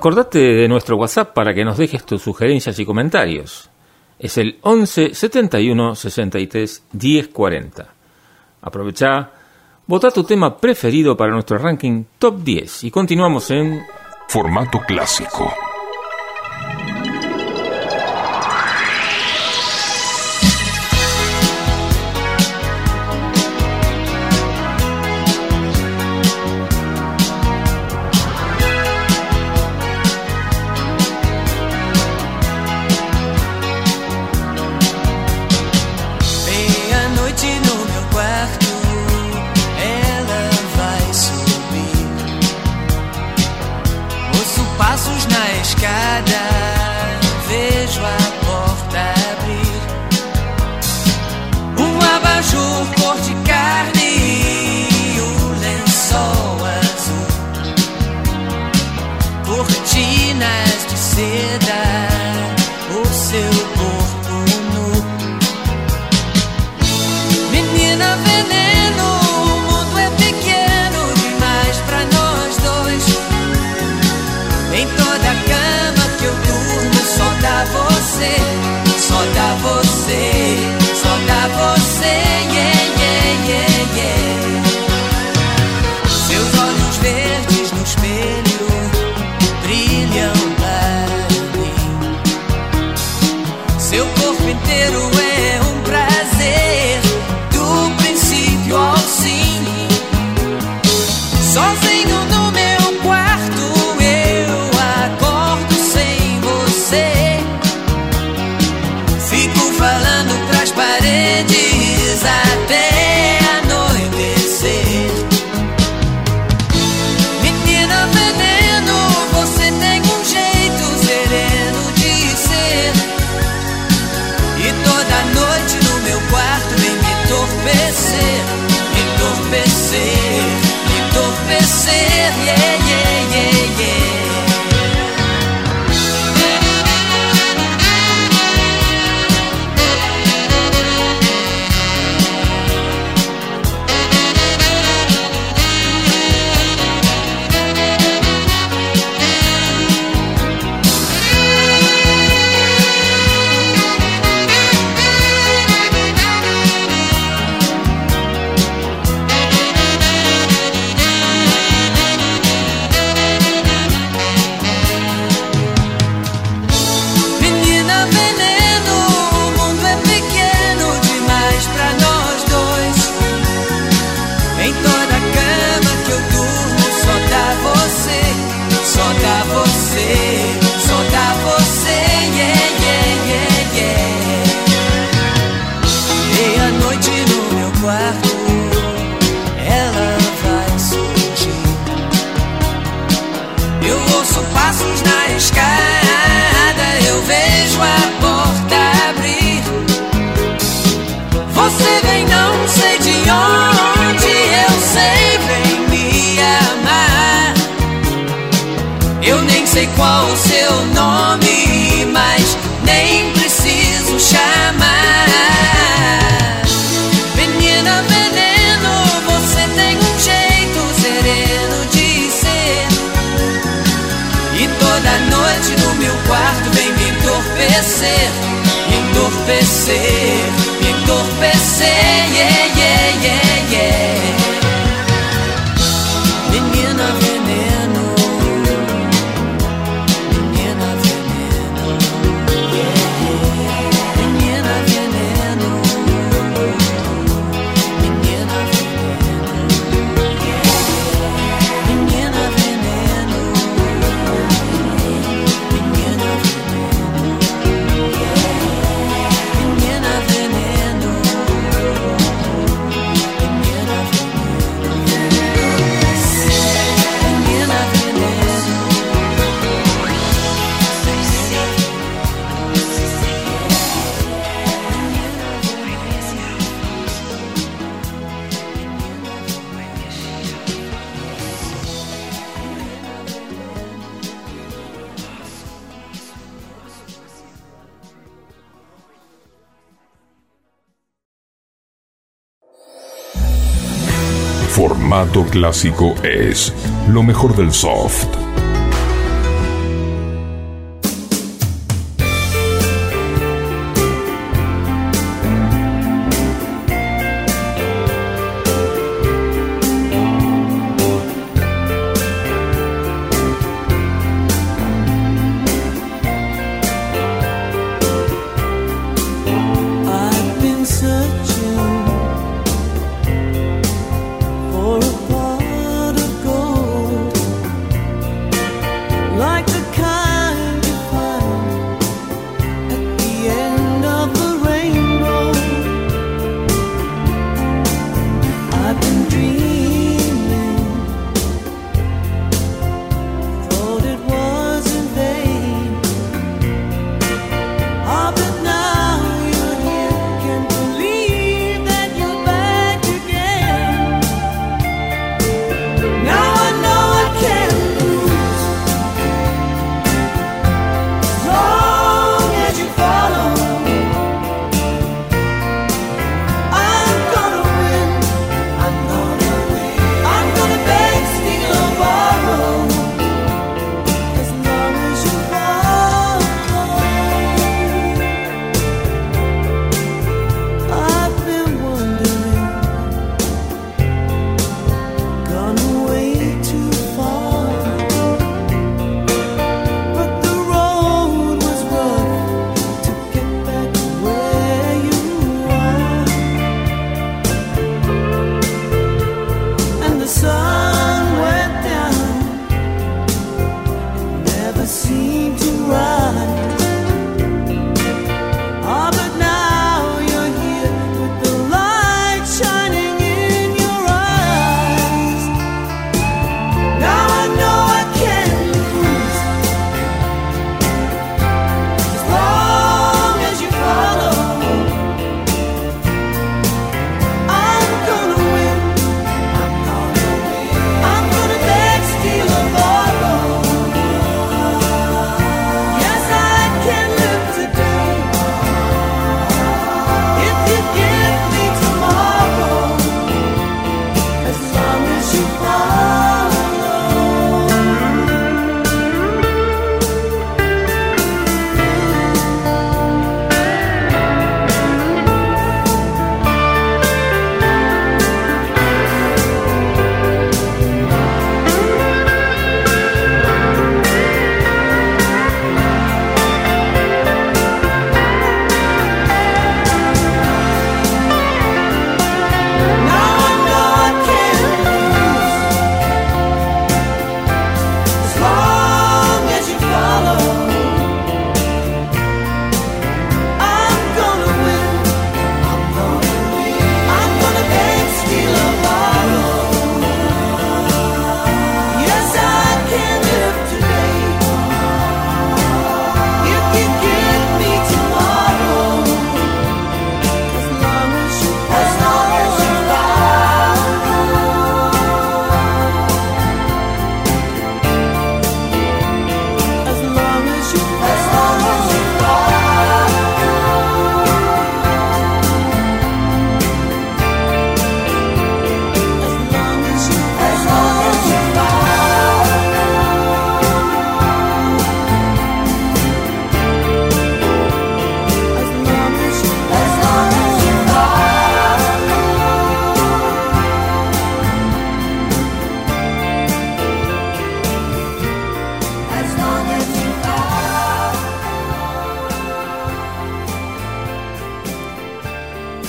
Acordate de nuestro WhatsApp para que nos dejes tus sugerencias y comentarios. Es el 11 71 63 10 40. Aprovecha, vota tu tema preferido para nuestro ranking Top 10 y continuamos en Formato clásico. Formato clásico es lo mejor del soft.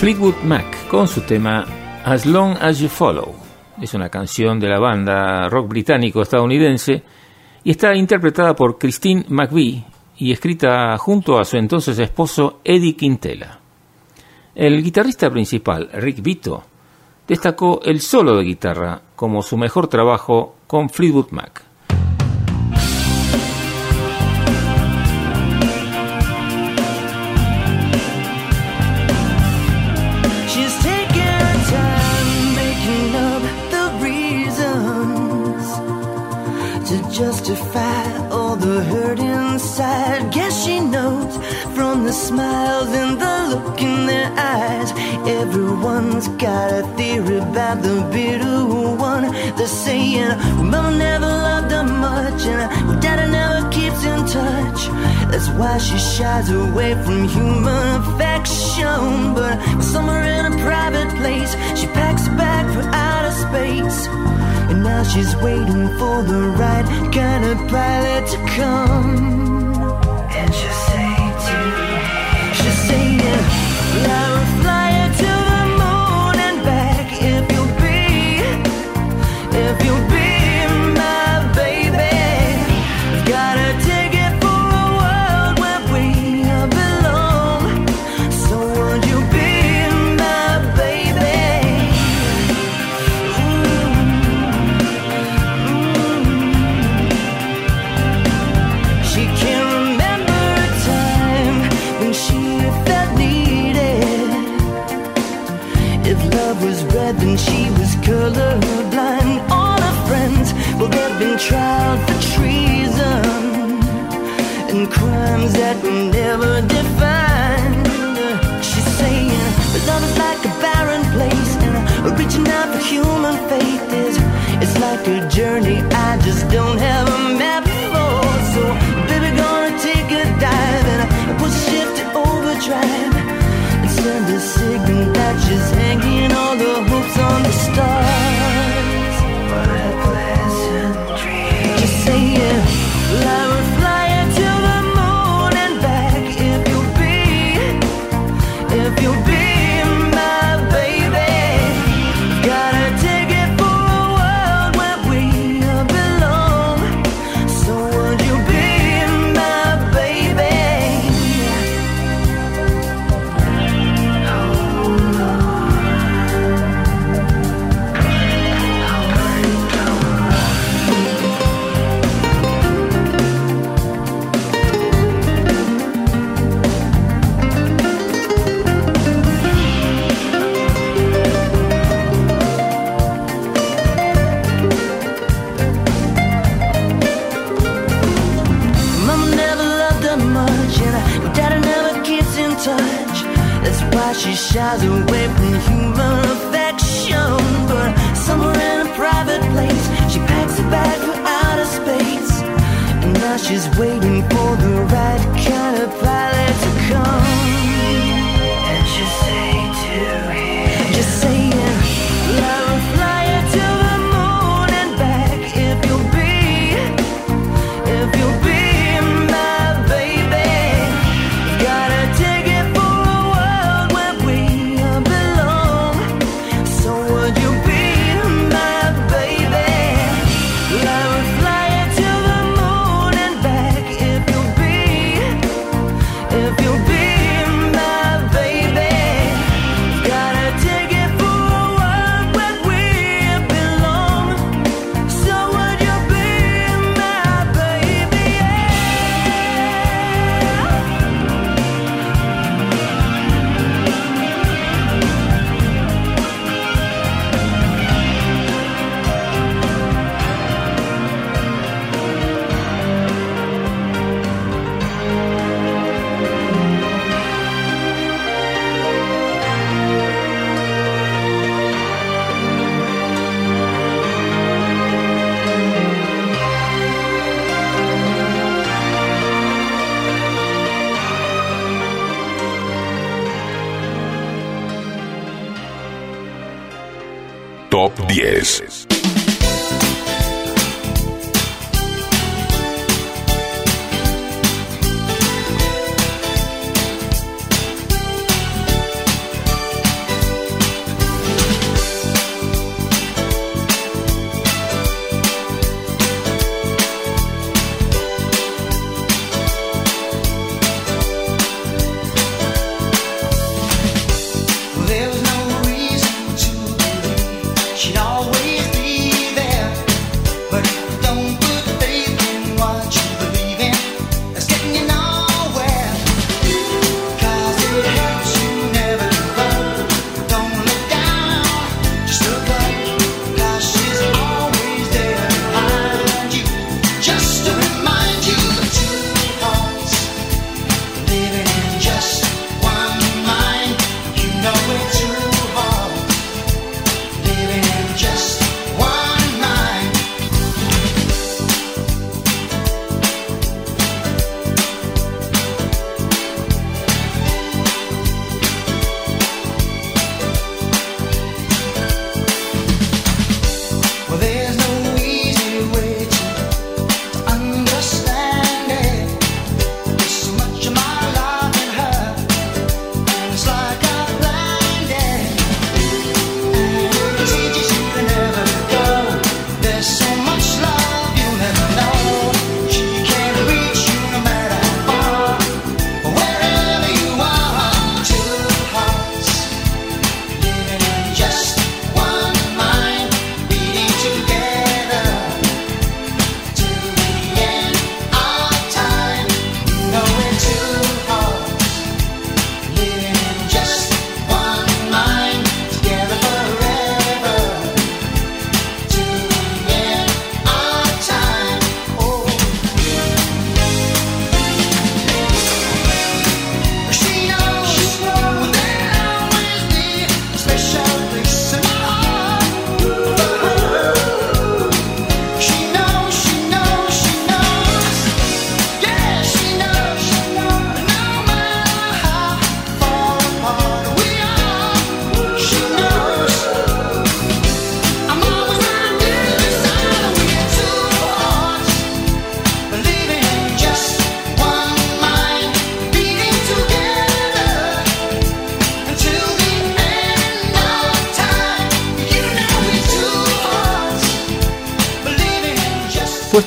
Fleetwood Mac con su tema As Long As You Follow. Es una canción de la banda rock británico-estadounidense y está interpretada por Christine McVie y escrita junto a su entonces esposo Eddie Quintela. El guitarrista principal, Rick Vito, destacó el solo de guitarra como su mejor trabajo con Fleetwood Mac. Justify all the hurt inside. Guess she knows from the smiles and the look in their eyes. Everyone's got a theory about the bitter one. They're saying, well, Mama never loved her much, and well, never keeps in touch. That's why she shies away from human affection. But somewhere in a private place, she packs a bag for outer space. Now she's waiting for the right kind of pilot to come. Crimes that were never defined. She's saying, love is like a barren place, and reaching out for human faith is it's like a journey I just don't have a map for. So, baby, gonna take a dive and uh, put shift to overdrive and send a signal that she's hanging all the hopes on the stars. Shies away from human affection. But somewhere in a private place, she packs a bag for outer space. And now she's waiting for the right kind of pilot to come.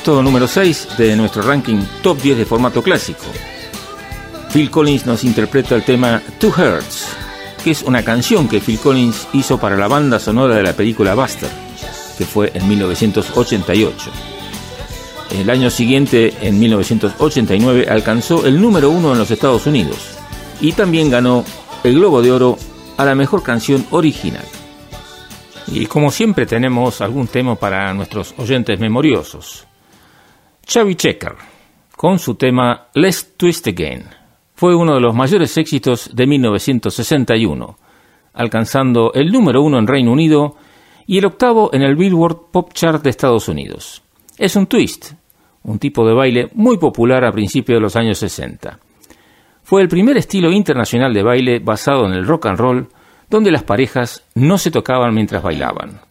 Puesto número 6 de nuestro ranking top 10 de formato clásico. Phil Collins nos interpreta el tema Two Hearts, que es una canción que Phil Collins hizo para la banda sonora de la película Buster, que fue en 1988. El año siguiente, en 1989, alcanzó el número uno en los Estados Unidos y también ganó el Globo de Oro a la mejor canción original. Y como siempre tenemos algún tema para nuestros oyentes memoriosos. Chubby Checker, con su tema Let's Twist Again, fue uno de los mayores éxitos de 1961, alcanzando el número uno en Reino Unido y el octavo en el Billboard Pop Chart de Estados Unidos. Es un twist, un tipo de baile muy popular a principios de los años 60. Fue el primer estilo internacional de baile basado en el rock and roll, donde las parejas no se tocaban mientras bailaban.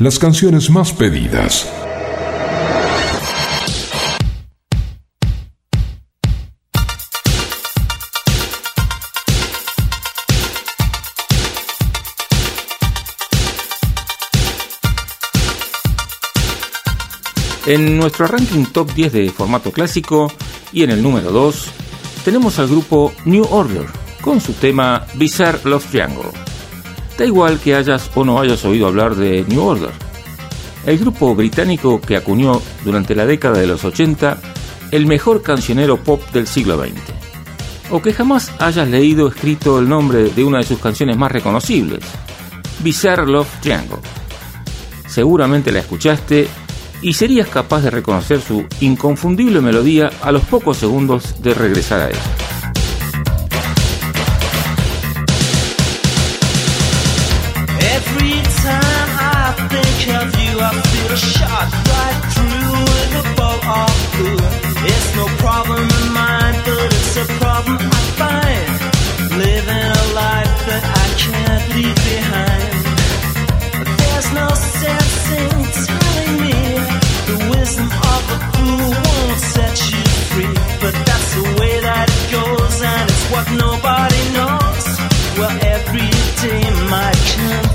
Las canciones más pedidas. En nuestro ranking top 10 de formato clásico y en el número 2 tenemos al grupo New Order con su tema Bizarre Love Triangle. Da igual que hayas o no hayas oído hablar de New Order. El grupo británico que acuñó durante la década de los 80 el mejor cancionero pop del siglo XX. O que jamás hayas leído escrito el nombre de una de sus canciones más reconocibles, Bizarre Love Triangle. Seguramente la escuchaste y serías capaz de reconocer su inconfundible melodía a los pocos segundos de regresar a ella. My confusion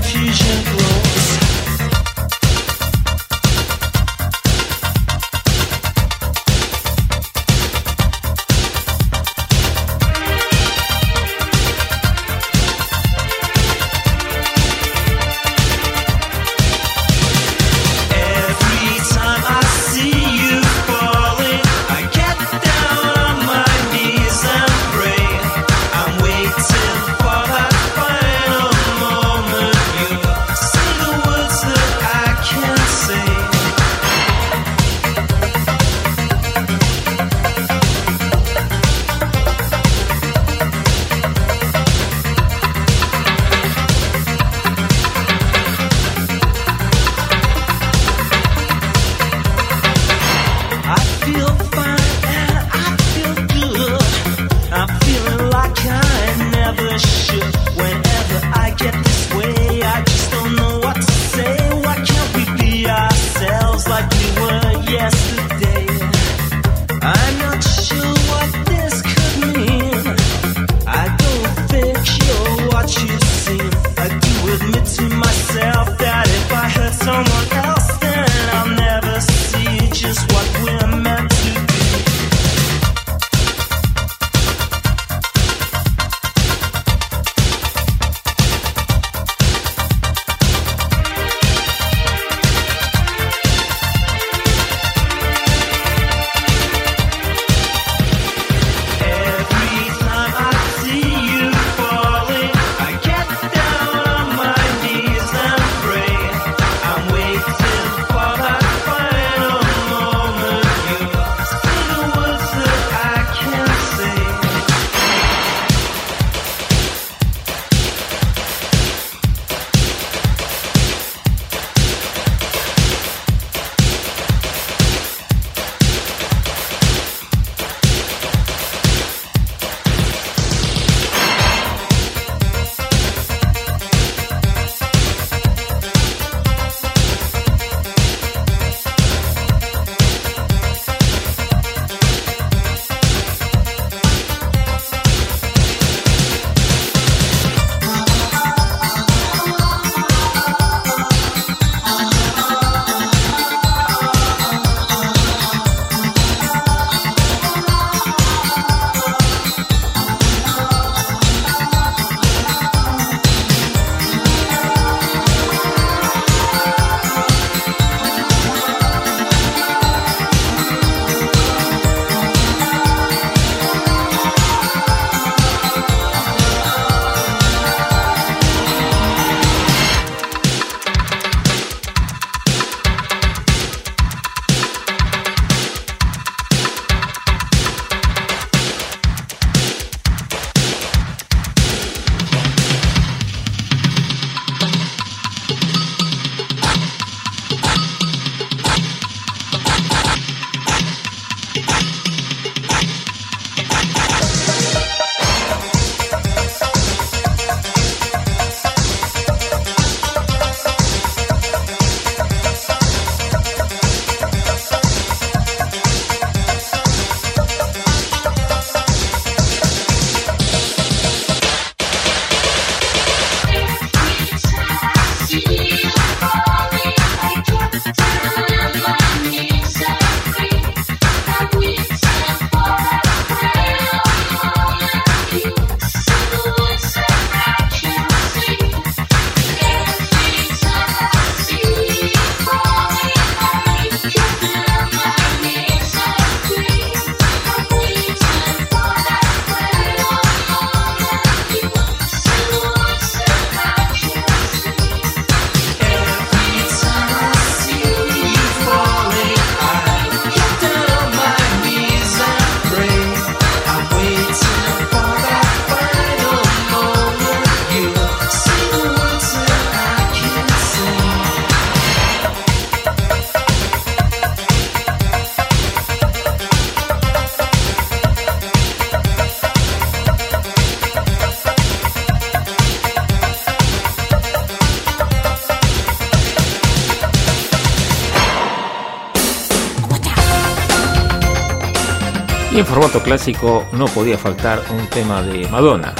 formato clásico no podía faltar un tema de Madonna.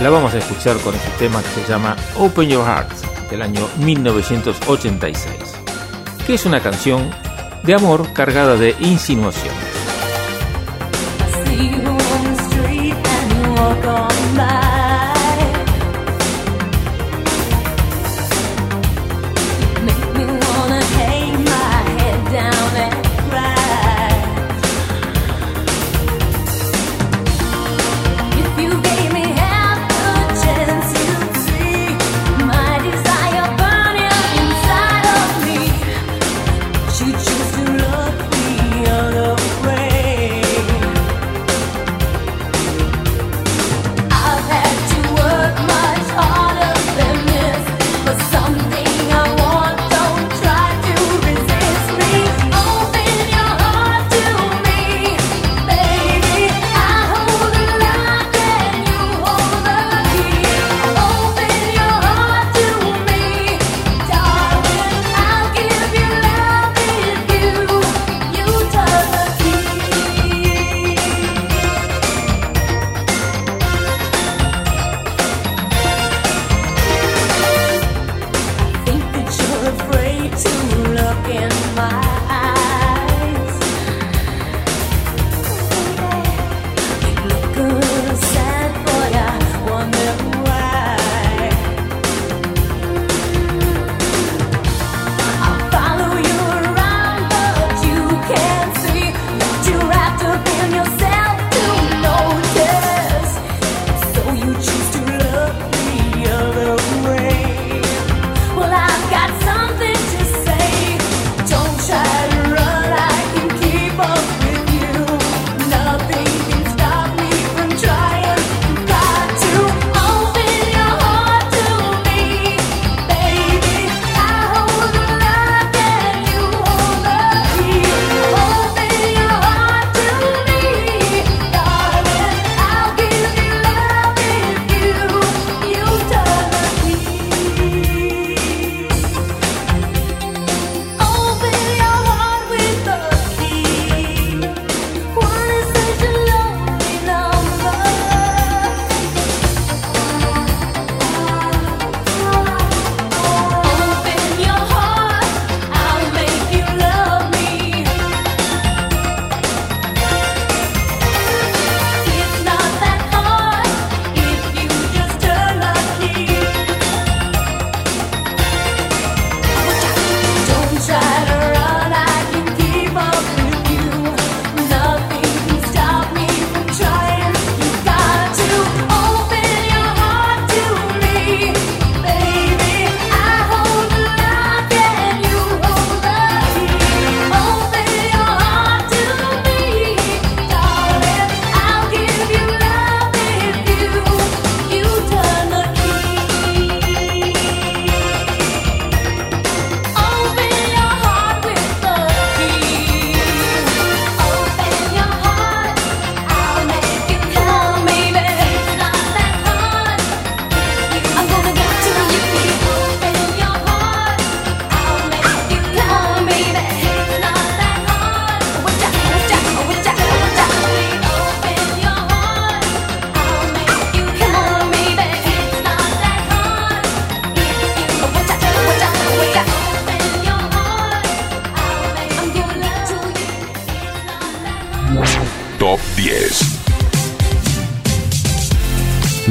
La vamos a escuchar con este tema que se llama Open Your Heart del año 1986, que es una canción de amor cargada de insinuación.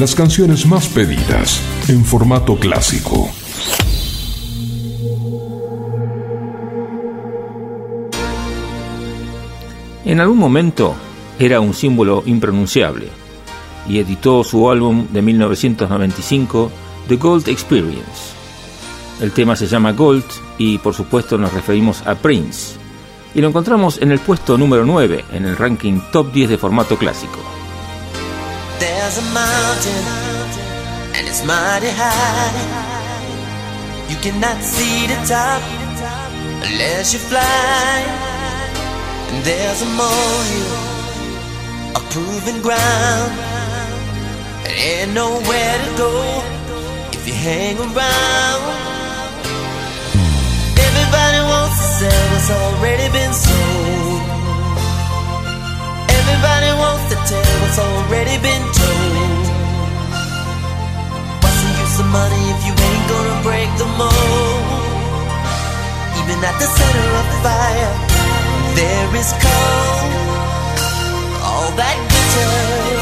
las canciones más pedidas en formato clásico. En algún momento era un símbolo impronunciable y editó su álbum de 1995, The Gold Experience. El tema se llama Gold y por supuesto nos referimos a Prince. Y lo encontramos en el puesto número 9 en el ranking top 10 de formato clásico. There's a mountain, and it's mighty high. You cannot see the top unless you fly. And there's a molehill, a proven ground. And ain't nowhere to go if you hang around. Everybody wants to sell what's already been sold. Everybody wants tell what's already been told. What's the use of money if you ain't gonna break the mold? Even at the center of the fire, there is cold. All that glitters.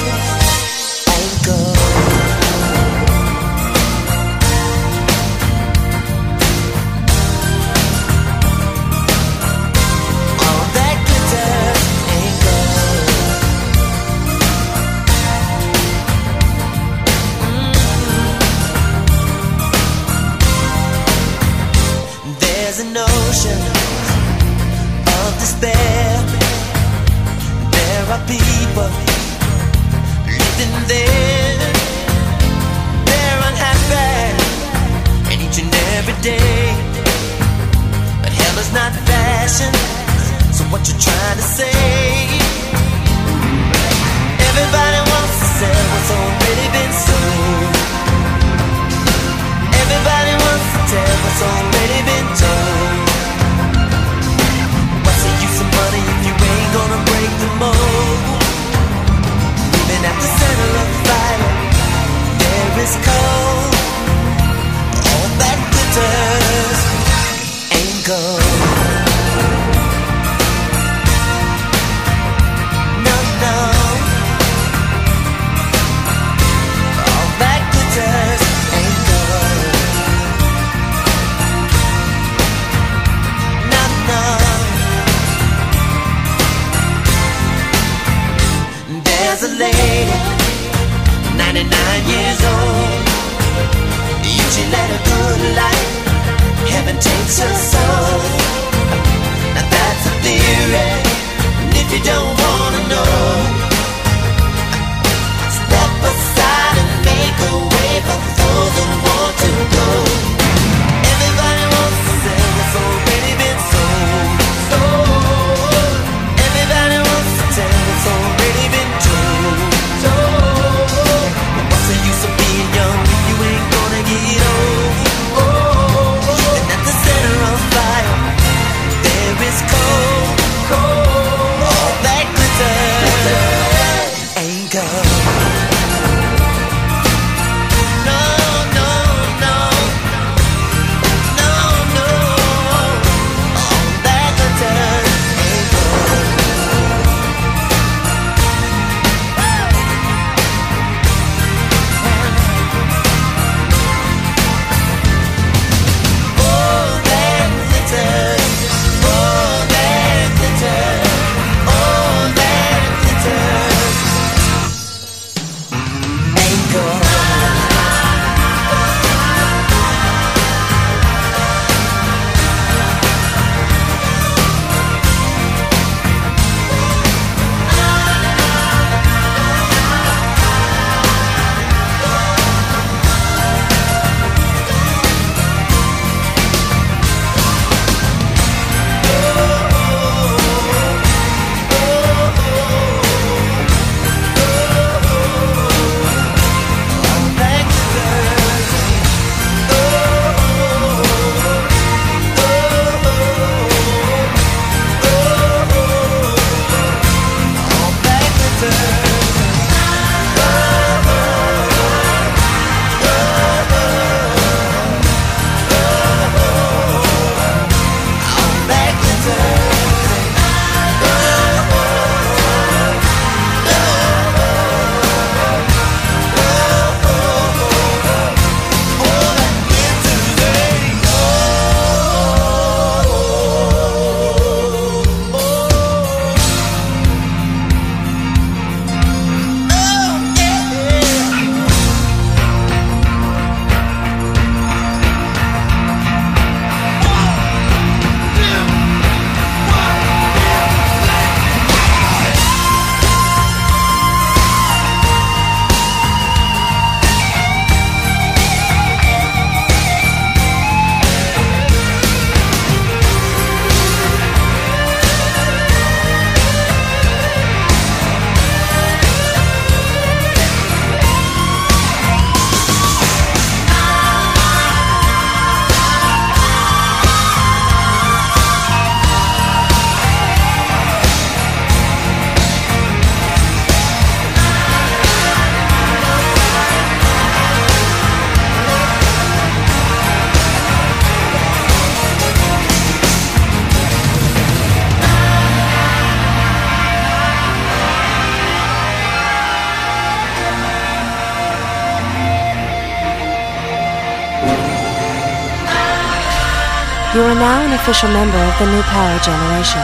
Official member of the New Power Generation.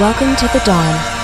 Welcome to the dawn.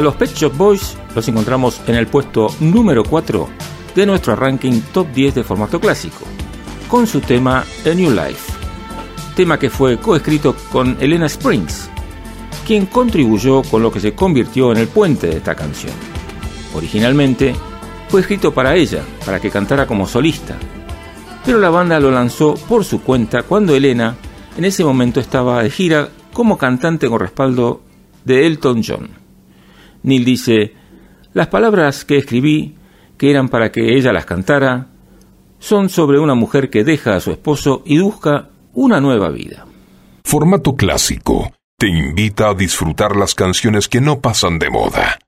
A los Pet Shop Boys los encontramos en el puesto número 4 de nuestro ranking top 10 de formato clásico, con su tema A New Life, tema que fue coescrito con Elena Springs, quien contribuyó con lo que se convirtió en el puente de esta canción. Originalmente fue escrito para ella, para que cantara como solista, pero la banda lo lanzó por su cuenta cuando Elena en ese momento estaba de gira como cantante con respaldo de Elton John. Neil dice, las palabras que escribí, que eran para que ella las cantara, son sobre una mujer que deja a su esposo y busca una nueva vida. Formato clásico te invita a disfrutar las canciones que no pasan de moda.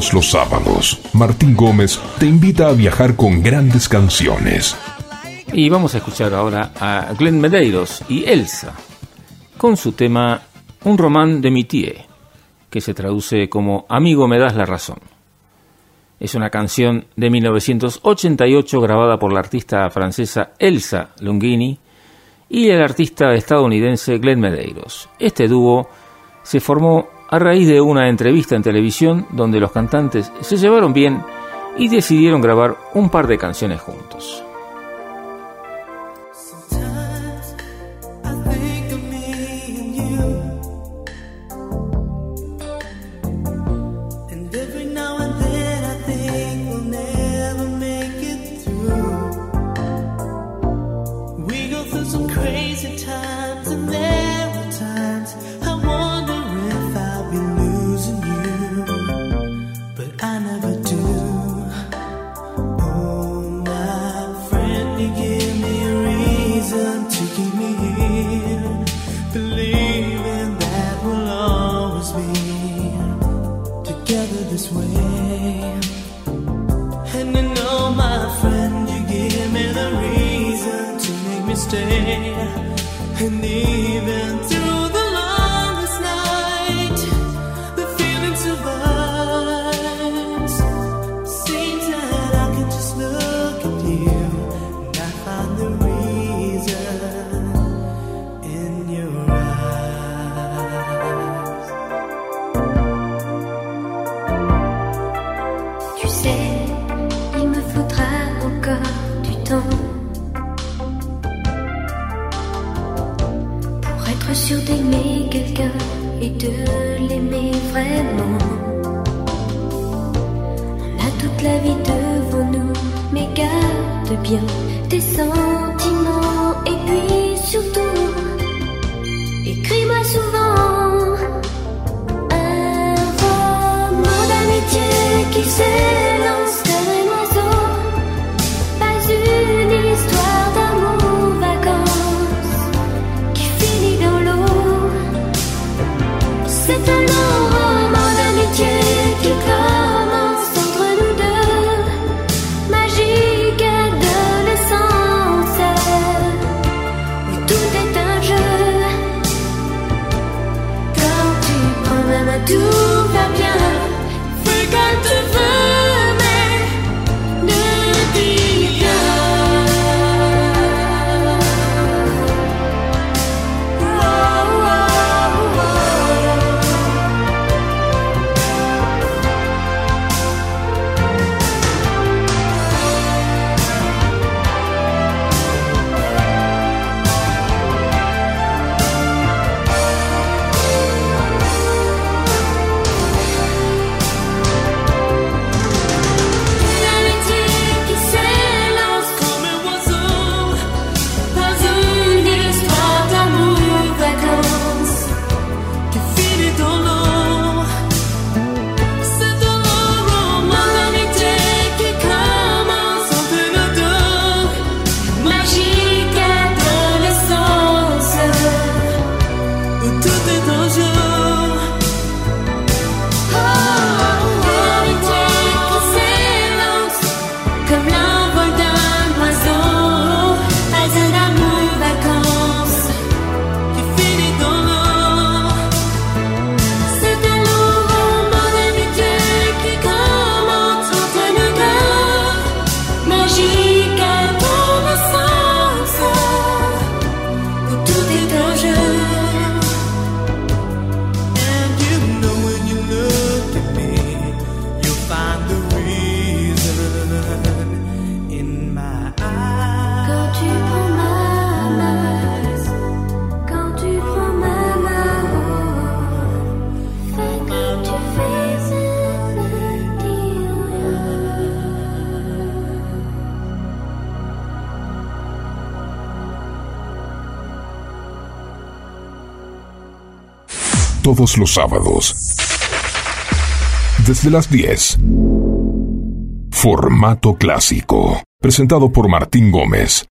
Los sábados, Martín Gómez te invita a viajar con grandes canciones. Y vamos a escuchar ahora a Glenn Medeiros y Elsa con su tema Un román de mi tía, que se traduce como Amigo me das la razón. Es una canción de 1988 grabada por la artista francesa Elsa Longini y el artista estadounidense Glenn Medeiros. Este dúo se formó a raíz de una entrevista en televisión donde los cantantes se llevaron bien y decidieron grabar un par de canciones juntos. todos los sábados. Desde las 10. Formato clásico. Presentado por Martín Gómez.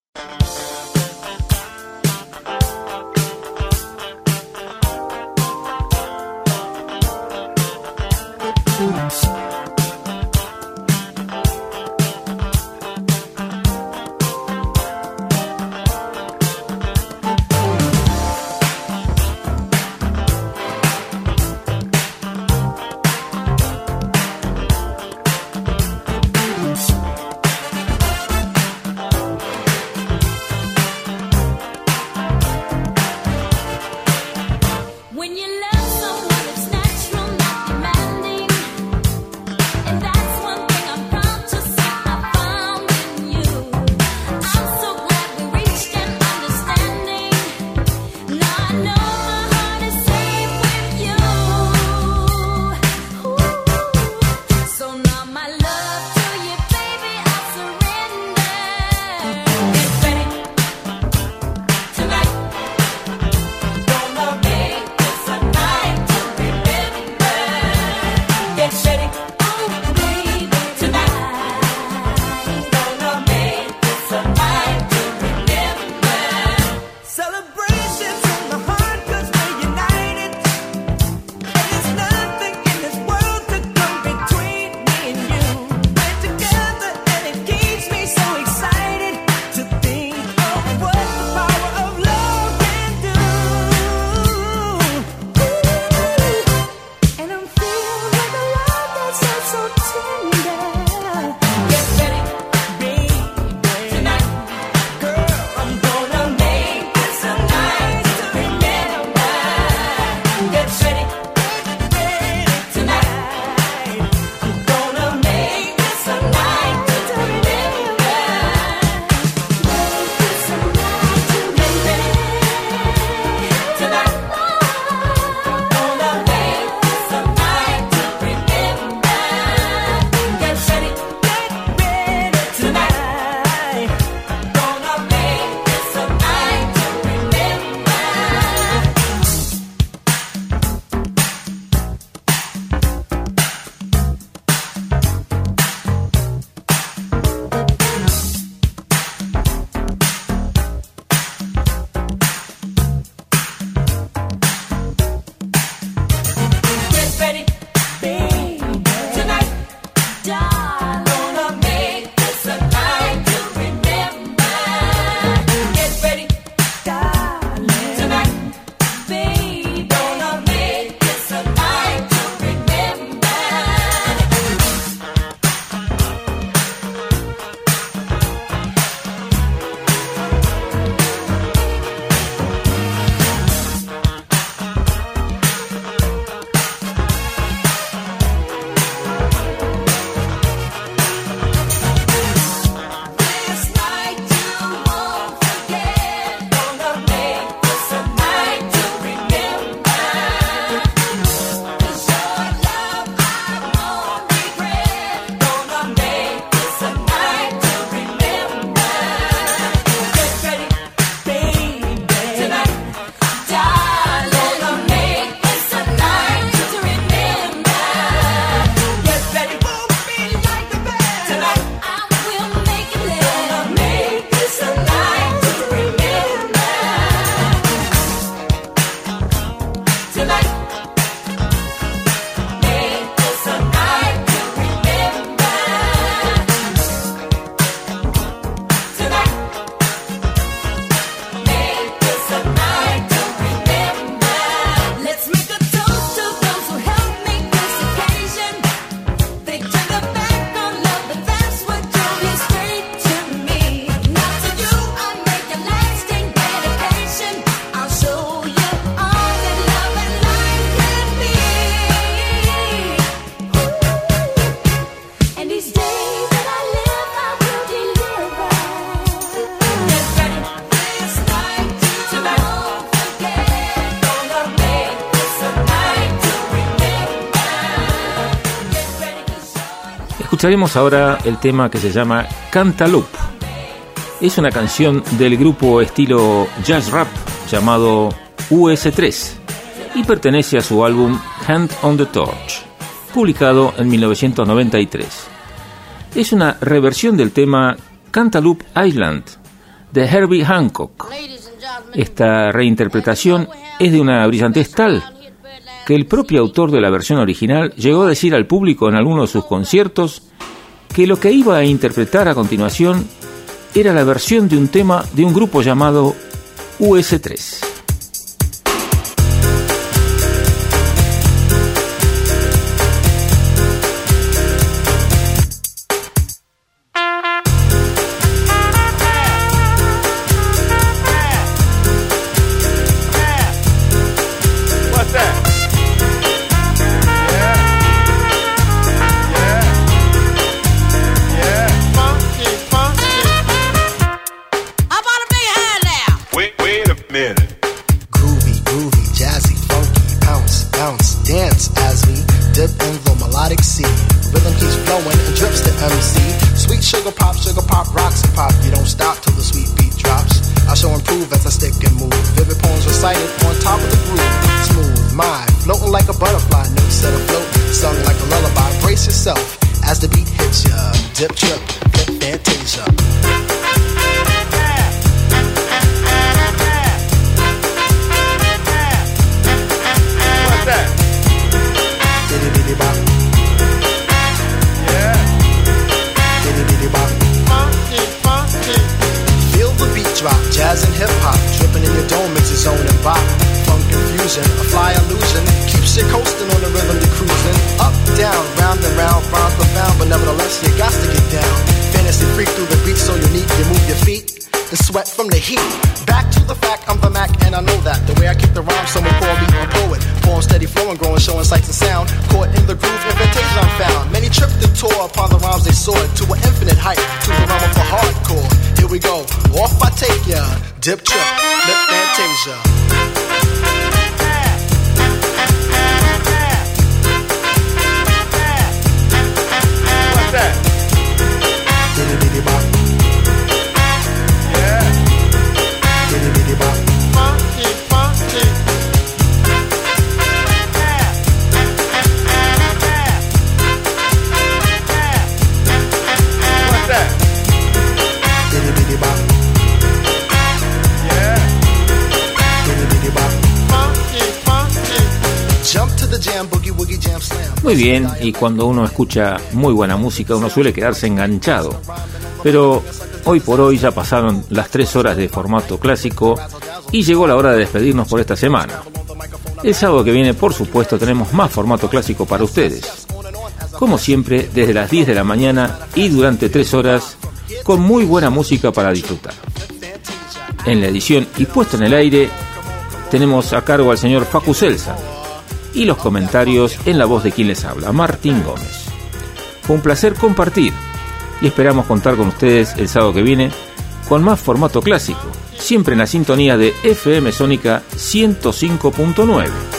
Escucharemos ahora el tema que se llama Cantaloupe. Es una canción del grupo estilo jazz rap llamado US3 y pertenece a su álbum Hand on the Torch, publicado en 1993. Es una reversión del tema Cantaloupe Island de Herbie Hancock. Esta reinterpretación es de una brillantez tal que el propio autor de la versión original llegó a decir al público en alguno de sus conciertos que lo que iba a interpretar a continuación era la versión de un tema de un grupo llamado US3. Y cuando uno escucha muy buena música uno suele quedarse enganchado. Pero hoy por hoy ya pasaron las tres horas de formato clásico y llegó la hora de despedirnos por esta semana. El sábado que viene, por supuesto, tenemos más formato clásico para ustedes. Como siempre, desde las 10 de la mañana y durante tres horas, con muy buena música para disfrutar. En la edición y puesto en el aire, tenemos a cargo al señor Facu Celsa y los comentarios en la voz de quien les habla, Martín Gómez. Fue un placer compartir y esperamos contar con ustedes el sábado que viene con más formato clásico, siempre en la sintonía de FM Sónica 105.9.